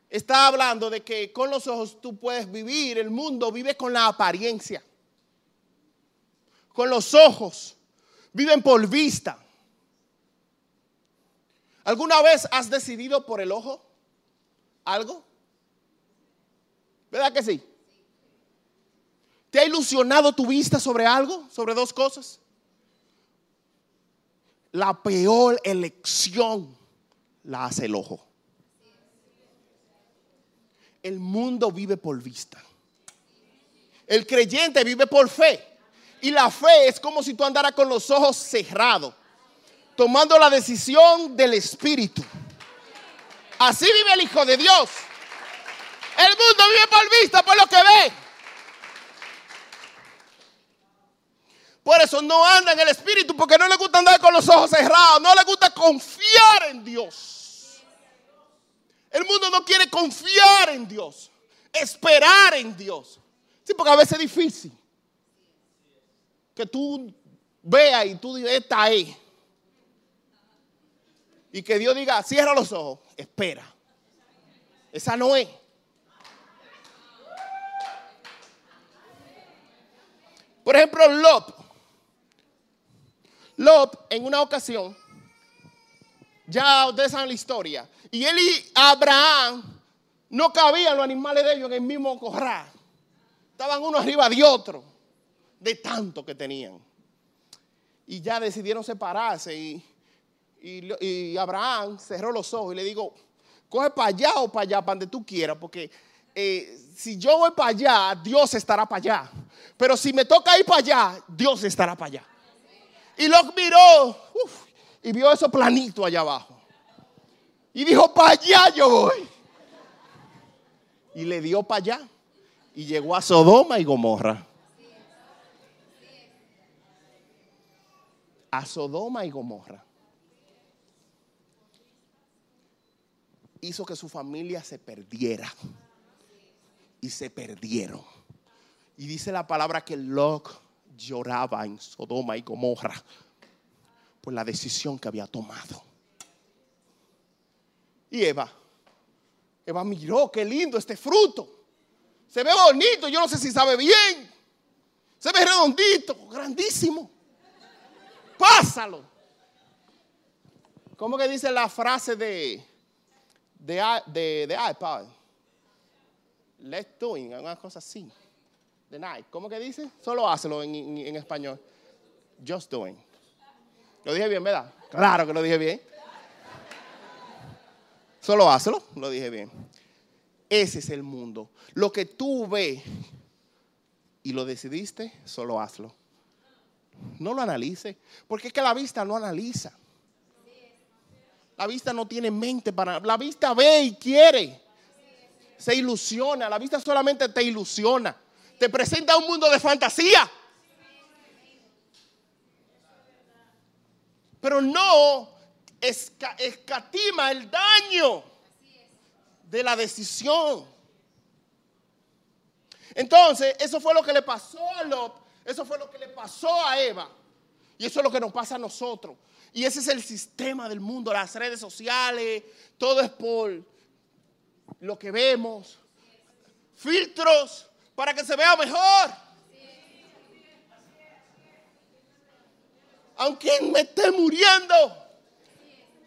está hablando de que con los ojos tú puedes vivir, el mundo vive con la apariencia. Con los ojos, viven por vista. ¿Alguna vez has decidido por el ojo algo? ¿Verdad que sí? ¿Te ha ilusionado tu vista sobre algo? ¿Sobre dos cosas? La peor elección la hace el ojo. El mundo vive por vista. El creyente vive por fe. Y la fe es como si tú andaras con los ojos cerrados, tomando la decisión del Espíritu. Así vive el Hijo de Dios. El mundo vive por vista, por lo que ve. Por eso no anda en el Espíritu, porque no le gusta andar con los ojos cerrados, no le gusta confiar en Dios. El mundo no quiere confiar en Dios, esperar en Dios. Sí, porque a veces es difícil que tú veas y tú digas, esta es. Y que Dios diga, cierra los ojos, espera. Esa no es. Por ejemplo, Lot. Lot en una ocasión, ya ustedes saben la historia, y él y Abraham no cabían los animales de ellos en el mismo corral. Estaban uno arriba de otro, de tanto que tenían. Y ya decidieron separarse y, y, Abraham cerró los ojos y le digo, coge para allá o para allá, para donde tú quieras, porque eh, si yo voy para allá, Dios estará para allá. Pero si me toca ir para allá, Dios estará para allá. Y lo miró y vio eso planito allá abajo. Y dijo, para allá yo voy. Y le dio para allá. Y llegó a Sodoma y Gomorra. A Sodoma y Gomorra. Hizo que su familia se perdiera. Y se perdieron. Y dice la palabra que Lot lloraba en Sodoma y Gomorra por la decisión que había tomado. Y Eva, Eva miró, qué lindo este fruto. Se ve bonito, yo no sé si sabe bien. Se ve redondito, grandísimo. Pásalo. ¿Cómo que dice la frase de, de, de, de iPad? Let's doing, una cosa así. The night. ¿Cómo que dice? Solo hazlo en, en español. Just doing. Lo dije bien, ¿verdad? Claro que lo dije bien. Solo hazlo, lo dije bien. Ese es el mundo. Lo que tú ves y lo decidiste, solo hazlo. No lo analice, porque es que la vista no analiza. La vista no tiene mente para... La vista ve y quiere. Se ilusiona. La vista solamente te ilusiona. Te presenta un mundo de fantasía. Pero no escatima el daño de la decisión. Entonces, eso fue lo que le pasó a Lot, eso fue lo que le pasó a Eva. Y eso es lo que nos pasa a nosotros. Y ese es el sistema del mundo, las redes sociales, todo es por lo que vemos. Filtros para que se vea mejor. Aunque me esté muriendo.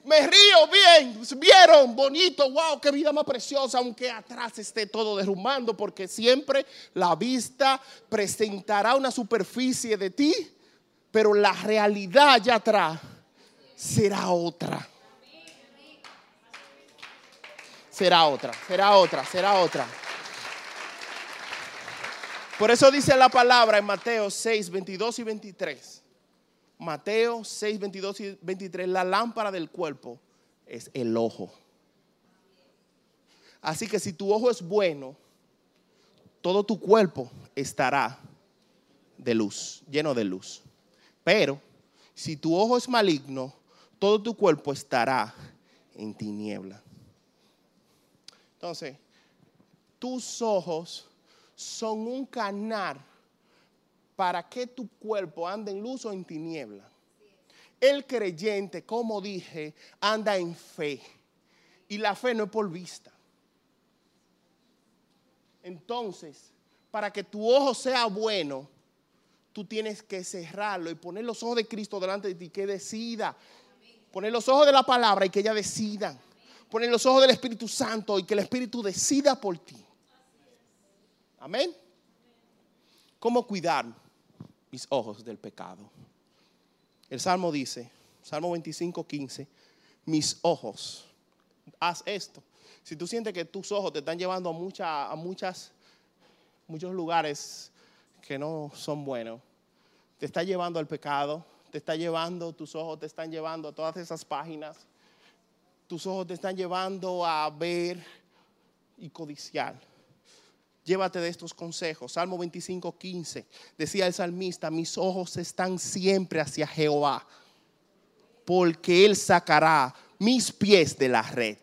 Me río bien, vieron, bonito, wow, qué vida más preciosa, aunque atrás esté todo derrumbando, porque siempre la vista presentará una superficie de ti, pero la realidad allá atrás será otra. Será otra, será otra, será otra. Por eso dice la palabra en Mateo 6, 22 y 23. Mateo 6, 22 y 23, la lámpara del cuerpo es el ojo. Así que si tu ojo es bueno, todo tu cuerpo estará de luz, lleno de luz. Pero si tu ojo es maligno, todo tu cuerpo estará en tiniebla. Entonces, tus ojos son un canal para que tu cuerpo ande en luz o en tiniebla. El creyente, como dije, anda en fe. Y la fe no es por vista. Entonces, para que tu ojo sea bueno, tú tienes que cerrarlo y poner los ojos de Cristo delante de ti, que decida. Poner los ojos de la palabra y que ella decida. Poner los ojos del Espíritu Santo y que el Espíritu decida por ti. Amén. ¿Cómo cuidar mis ojos del pecado? El Salmo dice, Salmo 25, 15, mis ojos, haz esto. Si tú sientes que tus ojos te están llevando a, mucha, a muchas, muchos lugares que no son buenos, te está llevando al pecado, te está llevando, tus ojos te están llevando a todas esas páginas, tus ojos te están llevando a ver y codiciar Llévate de estos consejos. Salmo 25, 15. Decía el salmista, mis ojos están siempre hacia Jehová, porque Él sacará mis pies de la red.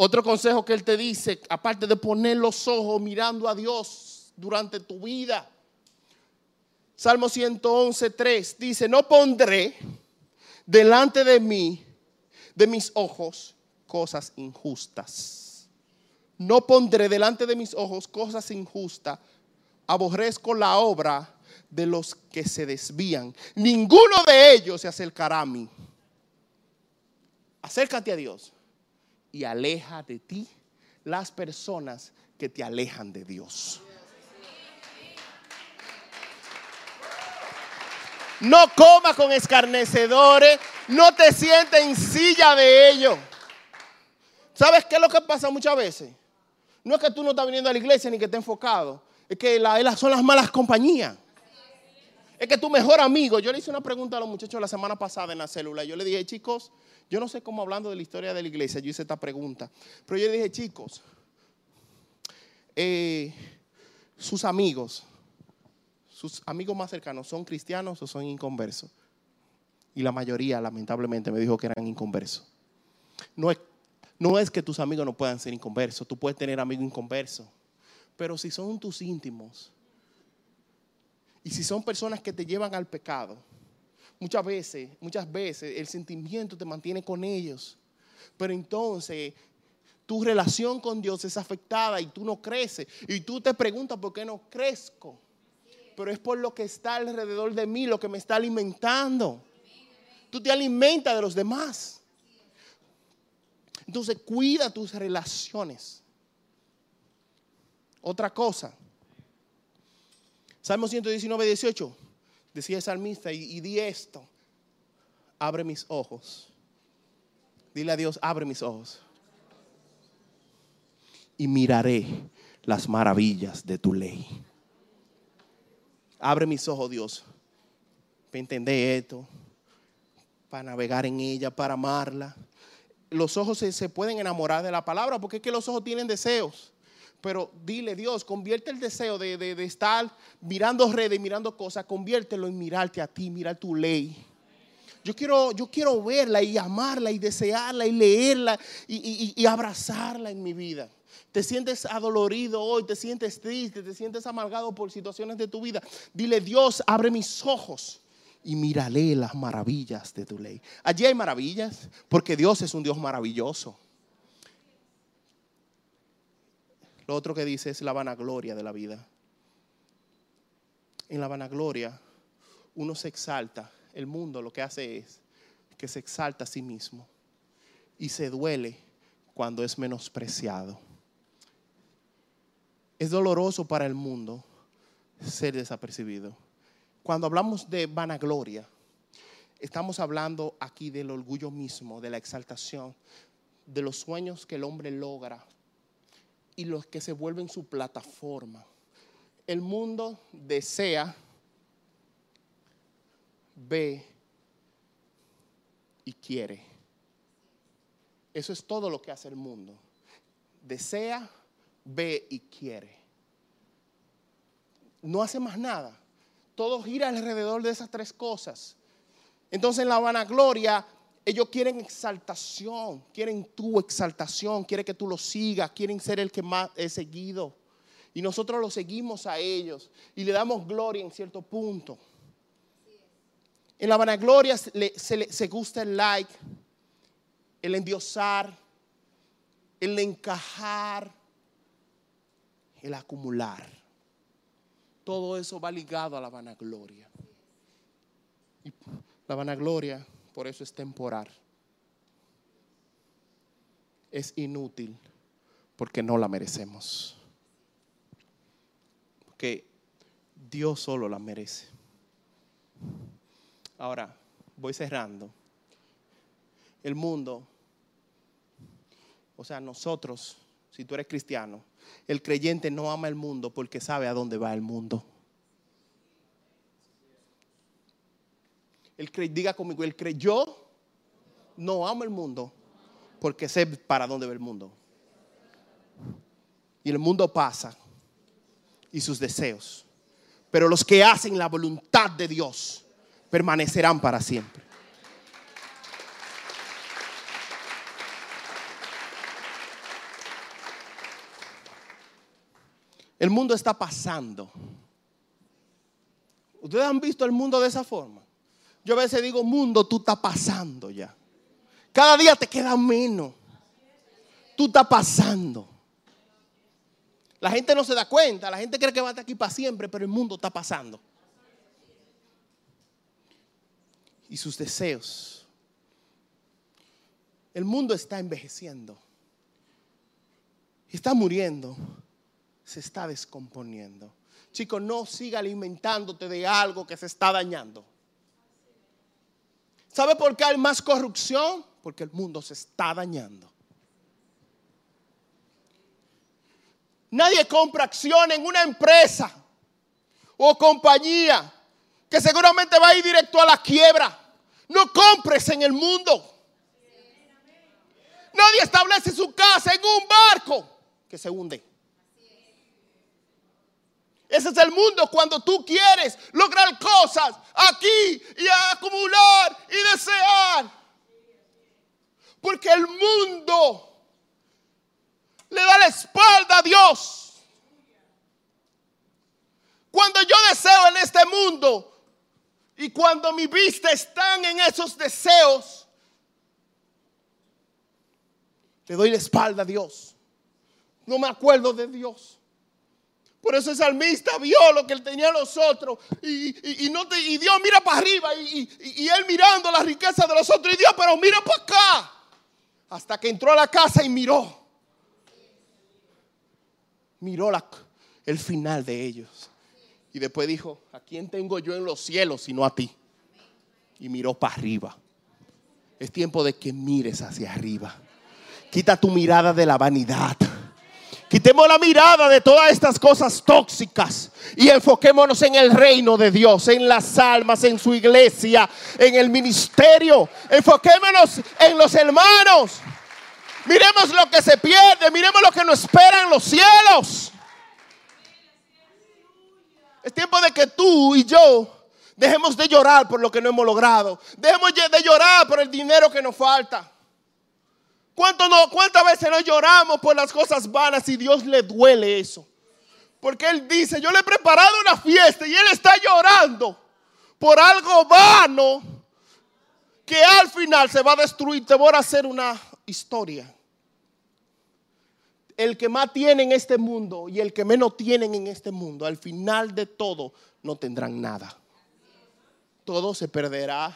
Otro consejo que Él te dice, aparte de poner los ojos mirando a Dios durante tu vida. Salmo 111, 3 dice, no pondré delante de mí, de mis ojos, cosas injustas. No pondré delante de mis ojos cosas injustas. Aborrezco la obra de los que se desvían. Ninguno de ellos se acercará a mí. Acércate a Dios y aleja de ti las personas que te alejan de Dios. No coma con escarnecedores, no te sientes en silla de ellos. ¿Sabes qué es lo que pasa muchas veces? No es que tú no estás viniendo a la iglesia ni que estés enfocado. Es que son las malas compañías. Es que tu mejor amigo, yo le hice una pregunta a los muchachos la semana pasada en la célula. Yo le dije, chicos, yo no sé cómo hablando de la historia de la iglesia, yo hice esta pregunta. Pero yo le dije, chicos, eh, sus amigos, sus amigos más cercanos, ¿son cristianos o son inconversos? Y la mayoría, lamentablemente, me dijo que eran inconversos. No es, no es que tus amigos no puedan ser inconversos, tú puedes tener amigos inconversos. Pero si son tus íntimos, y si son personas que te llevan al pecado, muchas veces, muchas veces el sentimiento te mantiene con ellos. Pero entonces tu relación con Dios es afectada y tú no creces. Y tú te preguntas por qué no crezco. Pero es por lo que está alrededor de mí, lo que me está alimentando. Tú te alimentas de los demás. Entonces cuida tus relaciones. Otra cosa. Salmo 119, 18. Decía el salmista y, y di esto. Abre mis ojos. Dile a Dios, abre mis ojos. Y miraré las maravillas de tu ley. Abre mis ojos, Dios, para entender esto, para navegar en ella, para amarla. Los ojos se, pueden enamorar de la palabra porque es que los ojos tienen deseos. Pero dile, Dios, convierte el deseo de, estar mirando redes, mirando cosas, conviértelo en mirarte a ti, mirar tu ley. Yo quiero, yo quiero verla y amarla y desearla y leerla y, abrazarla en mi vida. Te sientes adolorido hoy, te sientes triste, te sientes amargado por situaciones de tu vida. Dile, Dios, abre mis ojos y mírale las maravillas de tu ley. Allí hay maravillas porque Dios es un Dios maravilloso. Lo otro que dice es la vanagloria de la vida. En la vanagloria uno se exalta. El mundo lo que hace es que se exalta a sí mismo y se duele cuando es menospreciado. Es doloroso para el mundo ser desapercibido. Cuando hablamos de vanagloria, estamos hablando aquí del orgullo mismo, de la exaltación, de los sueños que el hombre logra y los que se vuelven su plataforma. El mundo desea, ve y quiere. Eso es todo lo que hace el mundo. Desea, ve y quiere. No hace más nada. Todo gira alrededor de esas tres cosas. Entonces en la vanagloria ellos quieren exaltación, quieren tu exaltación, quieren que tú lo sigas, quieren ser el que más he seguido. Y nosotros lo seguimos a ellos y le damos gloria en cierto punto. En la vanagloria se, se gusta el like, el endiosar, el encajar, el acumular. Todo eso va ligado a la vanagloria. Y la vanagloria por eso es temporal. Es inútil porque no la merecemos. Porque Dios solo la merece. Ahora, voy cerrando. El mundo, o sea, nosotros, si tú eres cristiano, el creyente no ama el mundo porque sabe a dónde va el mundo. El diga conmigo, el creyó, no amo el mundo porque sé para dónde va el mundo. Y el mundo pasa y sus deseos. Pero los que hacen la voluntad de Dios permanecerán para siempre. El mundo está pasando. ¿Ustedes han visto el mundo de esa forma? Yo a veces digo, mundo, tú estás pasando ya. Cada día te queda menos. Tú estás pasando. La gente no se da cuenta, la gente cree que va a estar aquí para siempre, pero el mundo está pasando. Y sus deseos. El mundo está envejeciendo. Está muriendo. Se está descomponiendo. Chicos, no siga alimentándote de algo que se está dañando. ¿Sabe por qué hay más corrupción? Porque el mundo se está dañando. Nadie compra acción en una empresa o compañía que seguramente va a ir directo a la quiebra. No compres en el mundo. Nadie establece su casa en un barco que se hunde. Ese es el mundo cuando tú quieres lograr cosas aquí y acumular y desear. Porque el mundo le da la espalda a Dios. Cuando yo deseo en este mundo y cuando mi vista están en esos deseos, le doy la espalda a Dios. No me acuerdo de Dios. Por eso el salmista vio lo que él tenía los otros. Y, no y Dios mira para arriba. Y, él mirando la riqueza de los otros. Y Dios, pero mira para acá. Hasta que entró a la casa y miró. Miró la, el final de ellos. Y después dijo, ¿a quién tengo yo en los cielos sino a ti? Y miró para arriba. Es tiempo de que mires hacia arriba. Quita tu mirada de la vanidad. Quitemos la mirada de todas estas cosas tóxicas y enfoquémonos en el reino de Dios, en las almas, en su iglesia, en el ministerio. Enfoquémonos en los hermanos. Miremos lo que se pierde, miremos lo que nos espera en los cielos. Es tiempo de que tú y yo dejemos de llorar por lo que no hemos logrado. Dejemos de llorar por el dinero que nos falta. No, ¿Cuántas veces no lloramos por las cosas vanas y Dios le duele eso? Porque Él dice, yo le he preparado una fiesta y Él está llorando por algo vano que al final se va a destruir. Te voy a hacer una historia el que más tiene en este mundo y el que menos tienen en este mundo, al final de todo, no tendrán nada. Todo se perderá.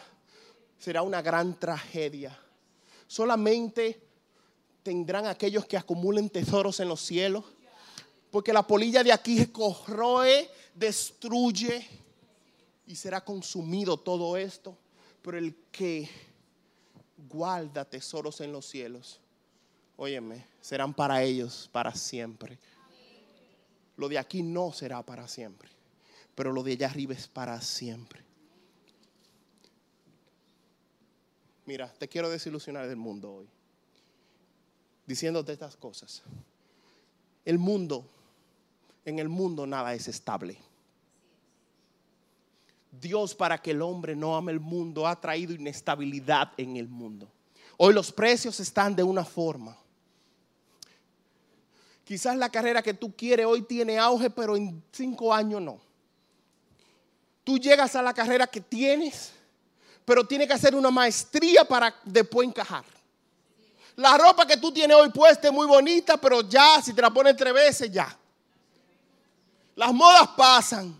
Será una gran tragedia. Solamente tendrán aquellos que acumulen tesoros en los cielos. Porque la polilla de aquí corroe, destruye y será consumido todo esto. Pero el que guarda tesoros en los cielos, óyeme, serán para ellos para siempre. Lo de aquí no será para siempre, pero lo de allá arriba es para siempre. Mira, te quiero desilusionar del mundo hoy, diciéndote estas cosas. El mundo, en el mundo nada es estable. Dios para que el hombre no ame el mundo ha traído inestabilidad en el mundo. Hoy los precios están de una forma. Quizás la carrera que tú quieres hoy tiene auge, pero en cinco años no. Tú llegas a la carrera que tienes, pero tienes que hacer una maestría para después encajar. La ropa que tú tienes hoy puesta es muy bonita, pero ya, si te la pones tres veces, ya. Las modas pasan.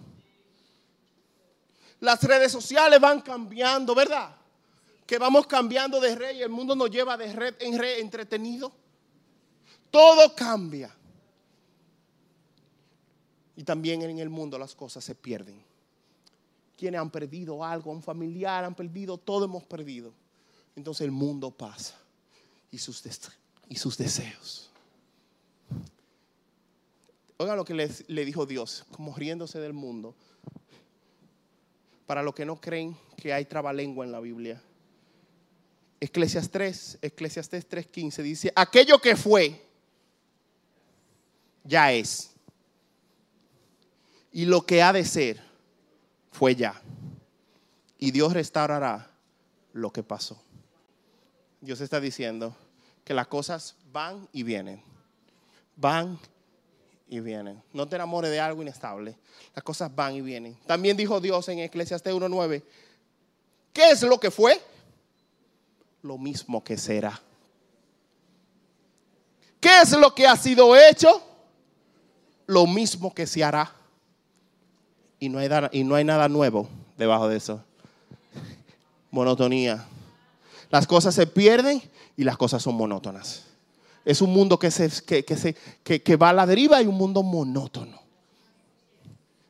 Las redes sociales van cambiando, ¿verdad? Que vamos cambiando de red y el mundo nos lleva de red en red entretenido. Todo cambia. Y también en el mundo las cosas se pierden. Quienes han perdido algo, un familiar, han perdido, todo hemos perdido. Entonces el mundo pasa y sus, y sus deseos. Oigan lo que le dijo Dios, como riéndose del mundo. Para los que no creen que hay trabalengua en la Biblia. Eclesiastes 3, Eclesiastes 3:15 dice, aquello que fue, ya es. Y lo que ha de ser fue ya. Y Dios restaurará lo que pasó. Dios está diciendo que las cosas van y vienen. Van y vienen. No te enamores de algo inestable. Las cosas van y vienen. También dijo Dios en Eclesiastes 1.9, ¿qué es lo que fue? Lo mismo que será. ¿Qué es lo que ha sido hecho? lo mismo que se hará. Y no hay, y no hay nada nuevo debajo de eso. Monotonía. Las cosas se pierden y las cosas son monótonas. Es un mundo que, se, que, se, que va a la deriva y un mundo monótono.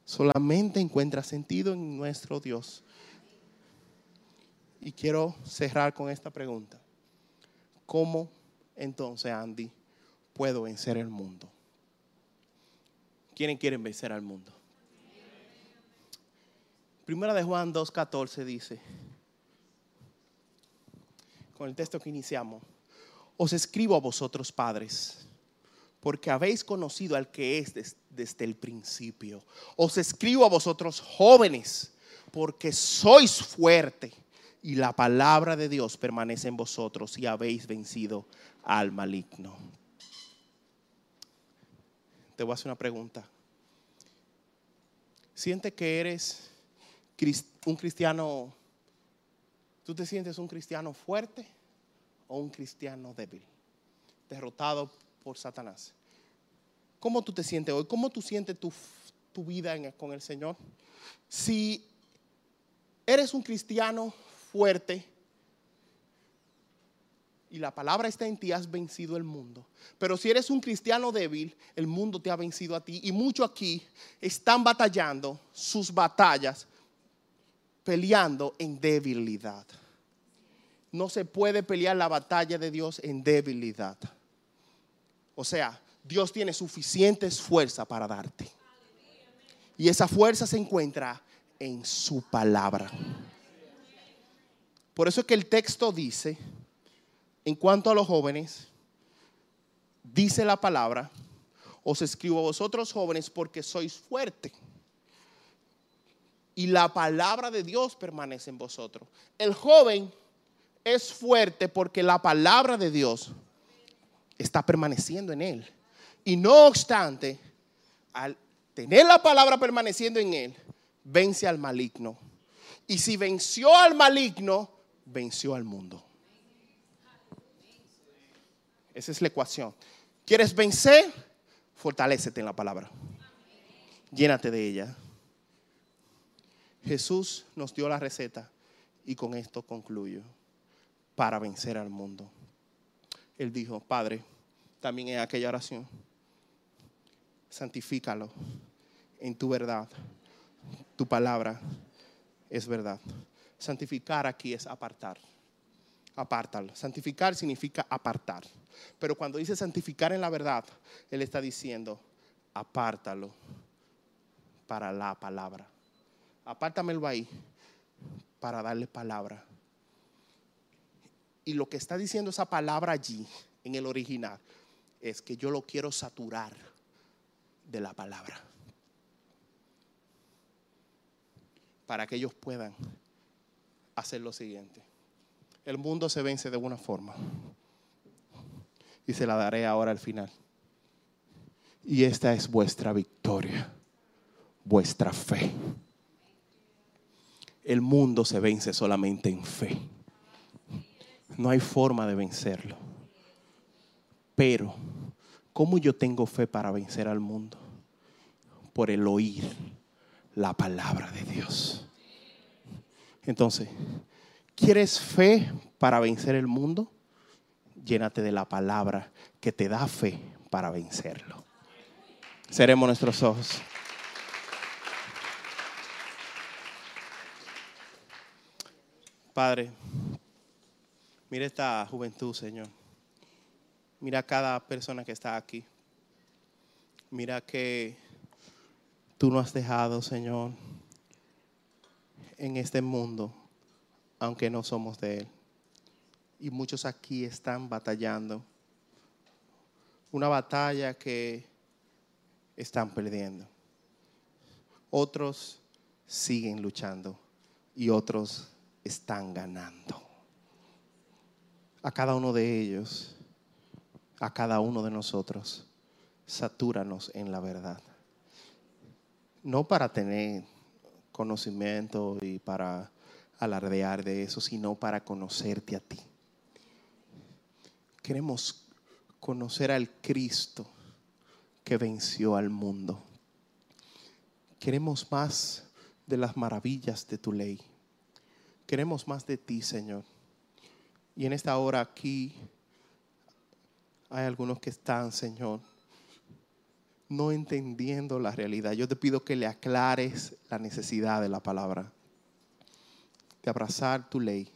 Solamente encuentra sentido en nuestro Dios. Y quiero cerrar con esta pregunta. ¿Cómo entonces, Andy, puedo vencer el mundo? ¿Quiénes quieren vencer al mundo? Primera de Juan 2.14 dice, con el texto que iniciamos, os escribo a vosotros padres, porque habéis conocido al que es desde el principio. Os escribo a vosotros jóvenes, porque sois fuerte y la palabra de Dios permanece en vosotros y habéis vencido al maligno. Te voy a hacer una pregunta. ¿Sientes que eres un cristiano, tú te sientes un cristiano fuerte o un cristiano débil, derrotado por Satanás? ¿Cómo tú te sientes hoy? ¿Cómo tú sientes tu, vida con el Señor? Si eres un cristiano fuerte y la palabra está en ti, has vencido el mundo. Pero si eres un cristiano débil, el mundo te ha vencido a ti. Y muchos aquí están batallando sus batallas, peleando en debilidad. No se puede pelear la batalla de Dios en debilidad. O sea, Dios tiene suficientes fuerza para darte. Y esa fuerza se encuentra en su palabra. Por eso es que el texto dice, en cuanto a los jóvenes, dice la palabra, os escribo a vosotros jóvenes porque sois fuertes. Y la palabra de Dios permanece en vosotros. El joven es fuerte porque la palabra de Dios está permaneciendo en él. Y no obstante, al tener la palabra permaneciendo en él, vence al maligno. Y si venció al maligno, venció al mundo. Esa es la ecuación. ¿Quieres vencer? Fortalécete en la palabra. Llénate de ella. Jesús nos dio la receta y con esto concluyo. Para vencer al mundo. Él dijo, Padre, también en aquella oración, santifícalo en tu verdad. Tu palabra es verdad. Santificar aquí es apartar. Apártalo. Santificar significa apartar. Pero cuando dice santificar en la verdad, Él está diciendo, apártalo para la palabra. Apártamelo ahí para darle palabra. Y lo que está diciendo esa palabra allí, en el original, es que yo lo quiero saturar de la palabra. Para que ellos puedan hacer lo siguiente. El mundo se vence de una forma. Y se la daré ahora al final. Y esta es vuestra victoria, vuestra fe. El mundo se vence solamente en fe. No hay forma de vencerlo. Pero, ¿cómo yo tengo fe para vencer al mundo? Por el oír la palabra de Dios. Entonces, ¿quieres fe para vencer el mundo? Llénate de la palabra que te da fe para vencerlo. Seremos nuestros ojos. Padre, mira esta juventud, Señor. Mira cada persona que está aquí. Mira que tú no has dejado, Señor en este mundo, aunque no somos de Él. Y muchos aquí están batallando. Una batalla que están perdiendo. Otros siguen luchando y otros están ganando. A cada uno de ellos, a cada uno de nosotros, satúranos en la verdad. No para tener conocimiento y para alardear de eso, sino para conocerte a ti. Queremos conocer al Cristo que venció al mundo. Queremos más de las maravillas de tu ley. Queremos más de ti, Señor. Y en esta hora aquí hay algunos que están, Señor, no entendiendo la realidad. Yo te pido que le aclares la necesidad de la palabra, de abrazar tu ley,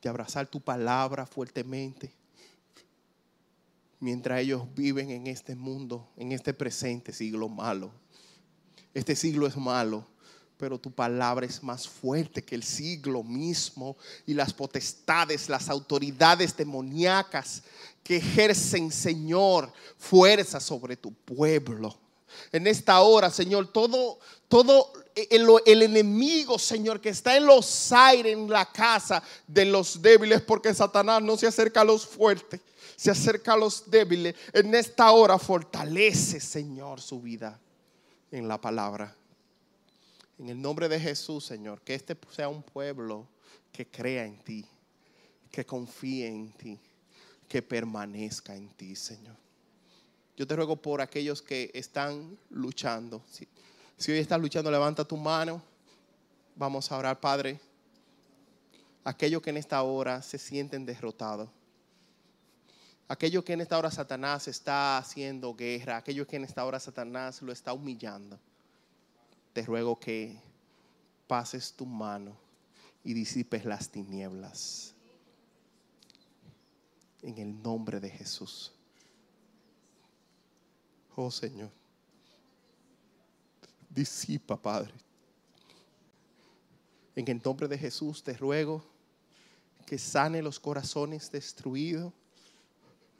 de abrazar tu palabra fuertemente, mientras ellos viven en este mundo, en este presente siglo malo. Este siglo es malo, pero tu palabra es más fuerte que el siglo mismo y las potestades, las autoridades demoníacas que ejercen, Señor, fuerza sobre tu pueblo. En esta hora, Señor, todo, todo el, el, enemigo, Señor, que está en los aires, en la casa de los débiles, porque Satanás no se acerca a los fuertes, se acerca a los débiles. En esta hora fortalece, Señor, su vida en la palabra. En el nombre de Jesús, Señor, que este sea un pueblo que crea en ti, que confíe en ti, que permanezca en ti, Señor. Yo te ruego por aquellos que están luchando. Si, si hoy estás luchando, levanta tu mano. Vamos a orar, Padre. Aquellos que en esta hora se sienten derrotados. Aquellos que en esta hora Satanás está haciendo guerra. Aquellos que en esta hora Satanás lo está humillando te ruego que pases tu mano y disipes las tinieblas. En el nombre de Jesús. Oh Señor, disipa, Padre. En el nombre de Jesús te ruego que sane los corazones destruidos,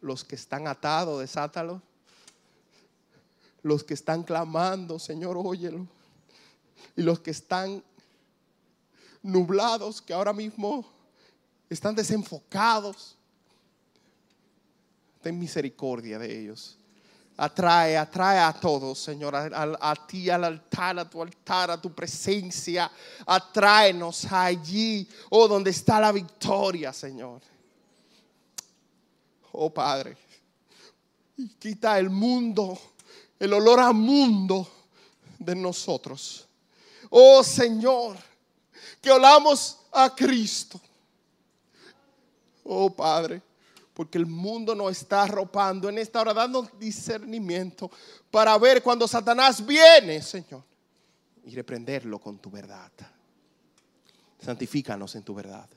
los que están atados, desátalos. Los que están clamando, Señor, óyelo y los que están nublados, que ahora mismo están desenfocados. Ten misericordia de ellos. Atrae, atrae a todos, Señor, a, ti, al altar, a tu altar, a tu presencia. Atráenos allí, oh, donde está la victoria, Señor. Oh, Padre. Quita el mundo, el olor a mundo de nosotros. Oh Señor, que olamos a Cristo. Oh Padre, porque el mundo nos está arropando en esta hora, dando discernimiento para ver cuando Satanás viene, Señor, y reprenderlo con tu verdad. Santifícanos en tu verdad.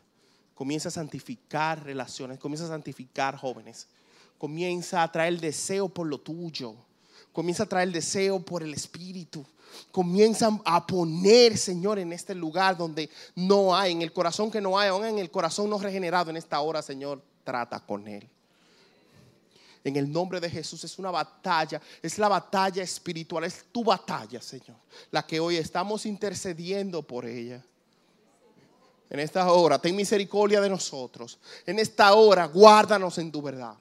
Comienza a santificar relaciones, comienza a santificar jóvenes. Comienza a traer deseo por lo tuyo. Comienza a traer el deseo por el Espíritu comienzan a poner, Señor, en este lugar donde no hay, en el corazón que no hay, aún en el corazón no regenerado en esta hora, Señor, trata con Él. En el nombre de Jesús es una batalla, es la batalla espiritual, es tu batalla, Señor, la que hoy estamos intercediendo por ella. En esta hora, ten misericordia de nosotros. En esta hora, guárdanos en tu verdad.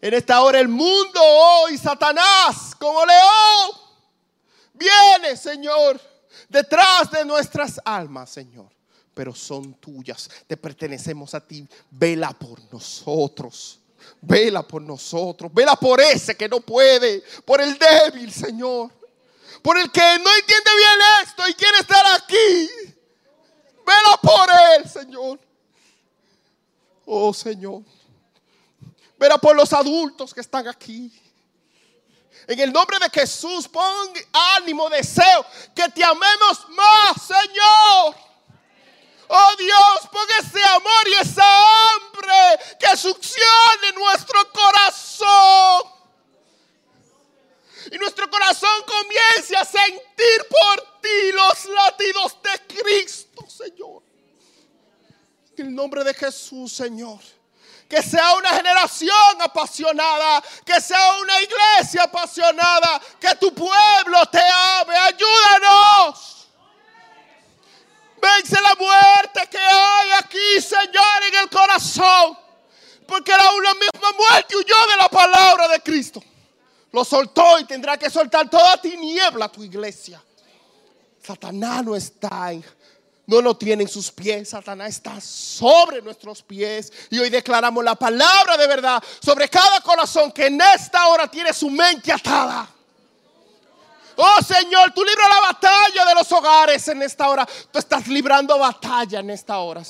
En esta hora el mundo hoy, Satanás, como león, Viene, Señor, detrás de nuestras almas, Señor. Pero son tuyas, te pertenecemos a ti. Vela por nosotros. Vela por nosotros. Vela por ese que no puede. Por el débil, Señor. Por el que no entiende bien esto y quiere estar aquí. Vela por él, Señor. Oh, Señor. Vela por los adultos que están aquí. En el nombre de Jesús, pon ánimo, deseo, que te amemos más, Señor. Oh Dios, pon ese amor y esa hambre que succione nuestro corazón. Y nuestro corazón comience a sentir por ti los latidos de Cristo, Señor. En el nombre de Jesús, Señor que sea una generación apasionada, que sea una iglesia apasionada, que tu pueblo te ame, ayúdanos. Vence la muerte que hay aquí, Señor, en el corazón. Porque era una misma muerte huyó de la palabra de Cristo. Lo soltó y tendrá que soltar toda tiniebla tu iglesia. Satanás no está en no lo tienen sus pies. Satanás está sobre nuestros pies. Y hoy declaramos la palabra de verdad sobre cada corazón que en esta hora tiene su mente atada. Oh Señor, tú libras la batalla de los hogares en esta hora. Tú estás librando batalla en esta hora.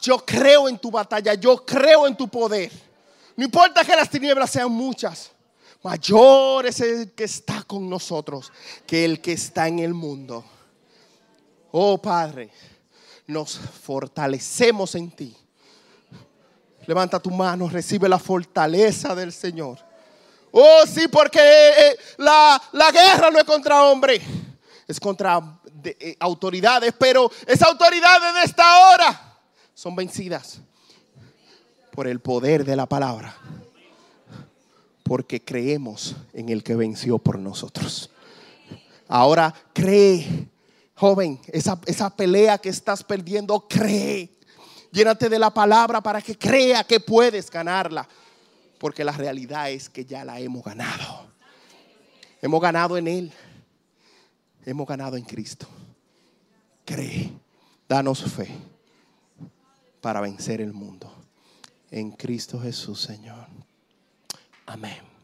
Yo creo en tu batalla, yo creo en tu poder. No importa que las tinieblas sean muchas. Mayor es el que está con nosotros que el que está en el mundo. Oh Padre, nos fortalecemos en ti. Levanta tu mano, recibe la fortaleza del Señor. Oh sí, porque eh, la, la guerra no es contra hombre, es contra eh, autoridades, pero esas autoridades de esta hora son vencidas por el poder de la palabra. Porque creemos en el que venció por nosotros. Ahora cree, joven, esa, esa pelea que estás perdiendo, cree. Llénate de la palabra para que crea que puedes ganarla. Porque la realidad es que ya la hemos ganado. Hemos ganado en Él. Hemos ganado en Cristo. Cree. Danos fe para vencer el mundo. En Cristo Jesús, Señor. Amén.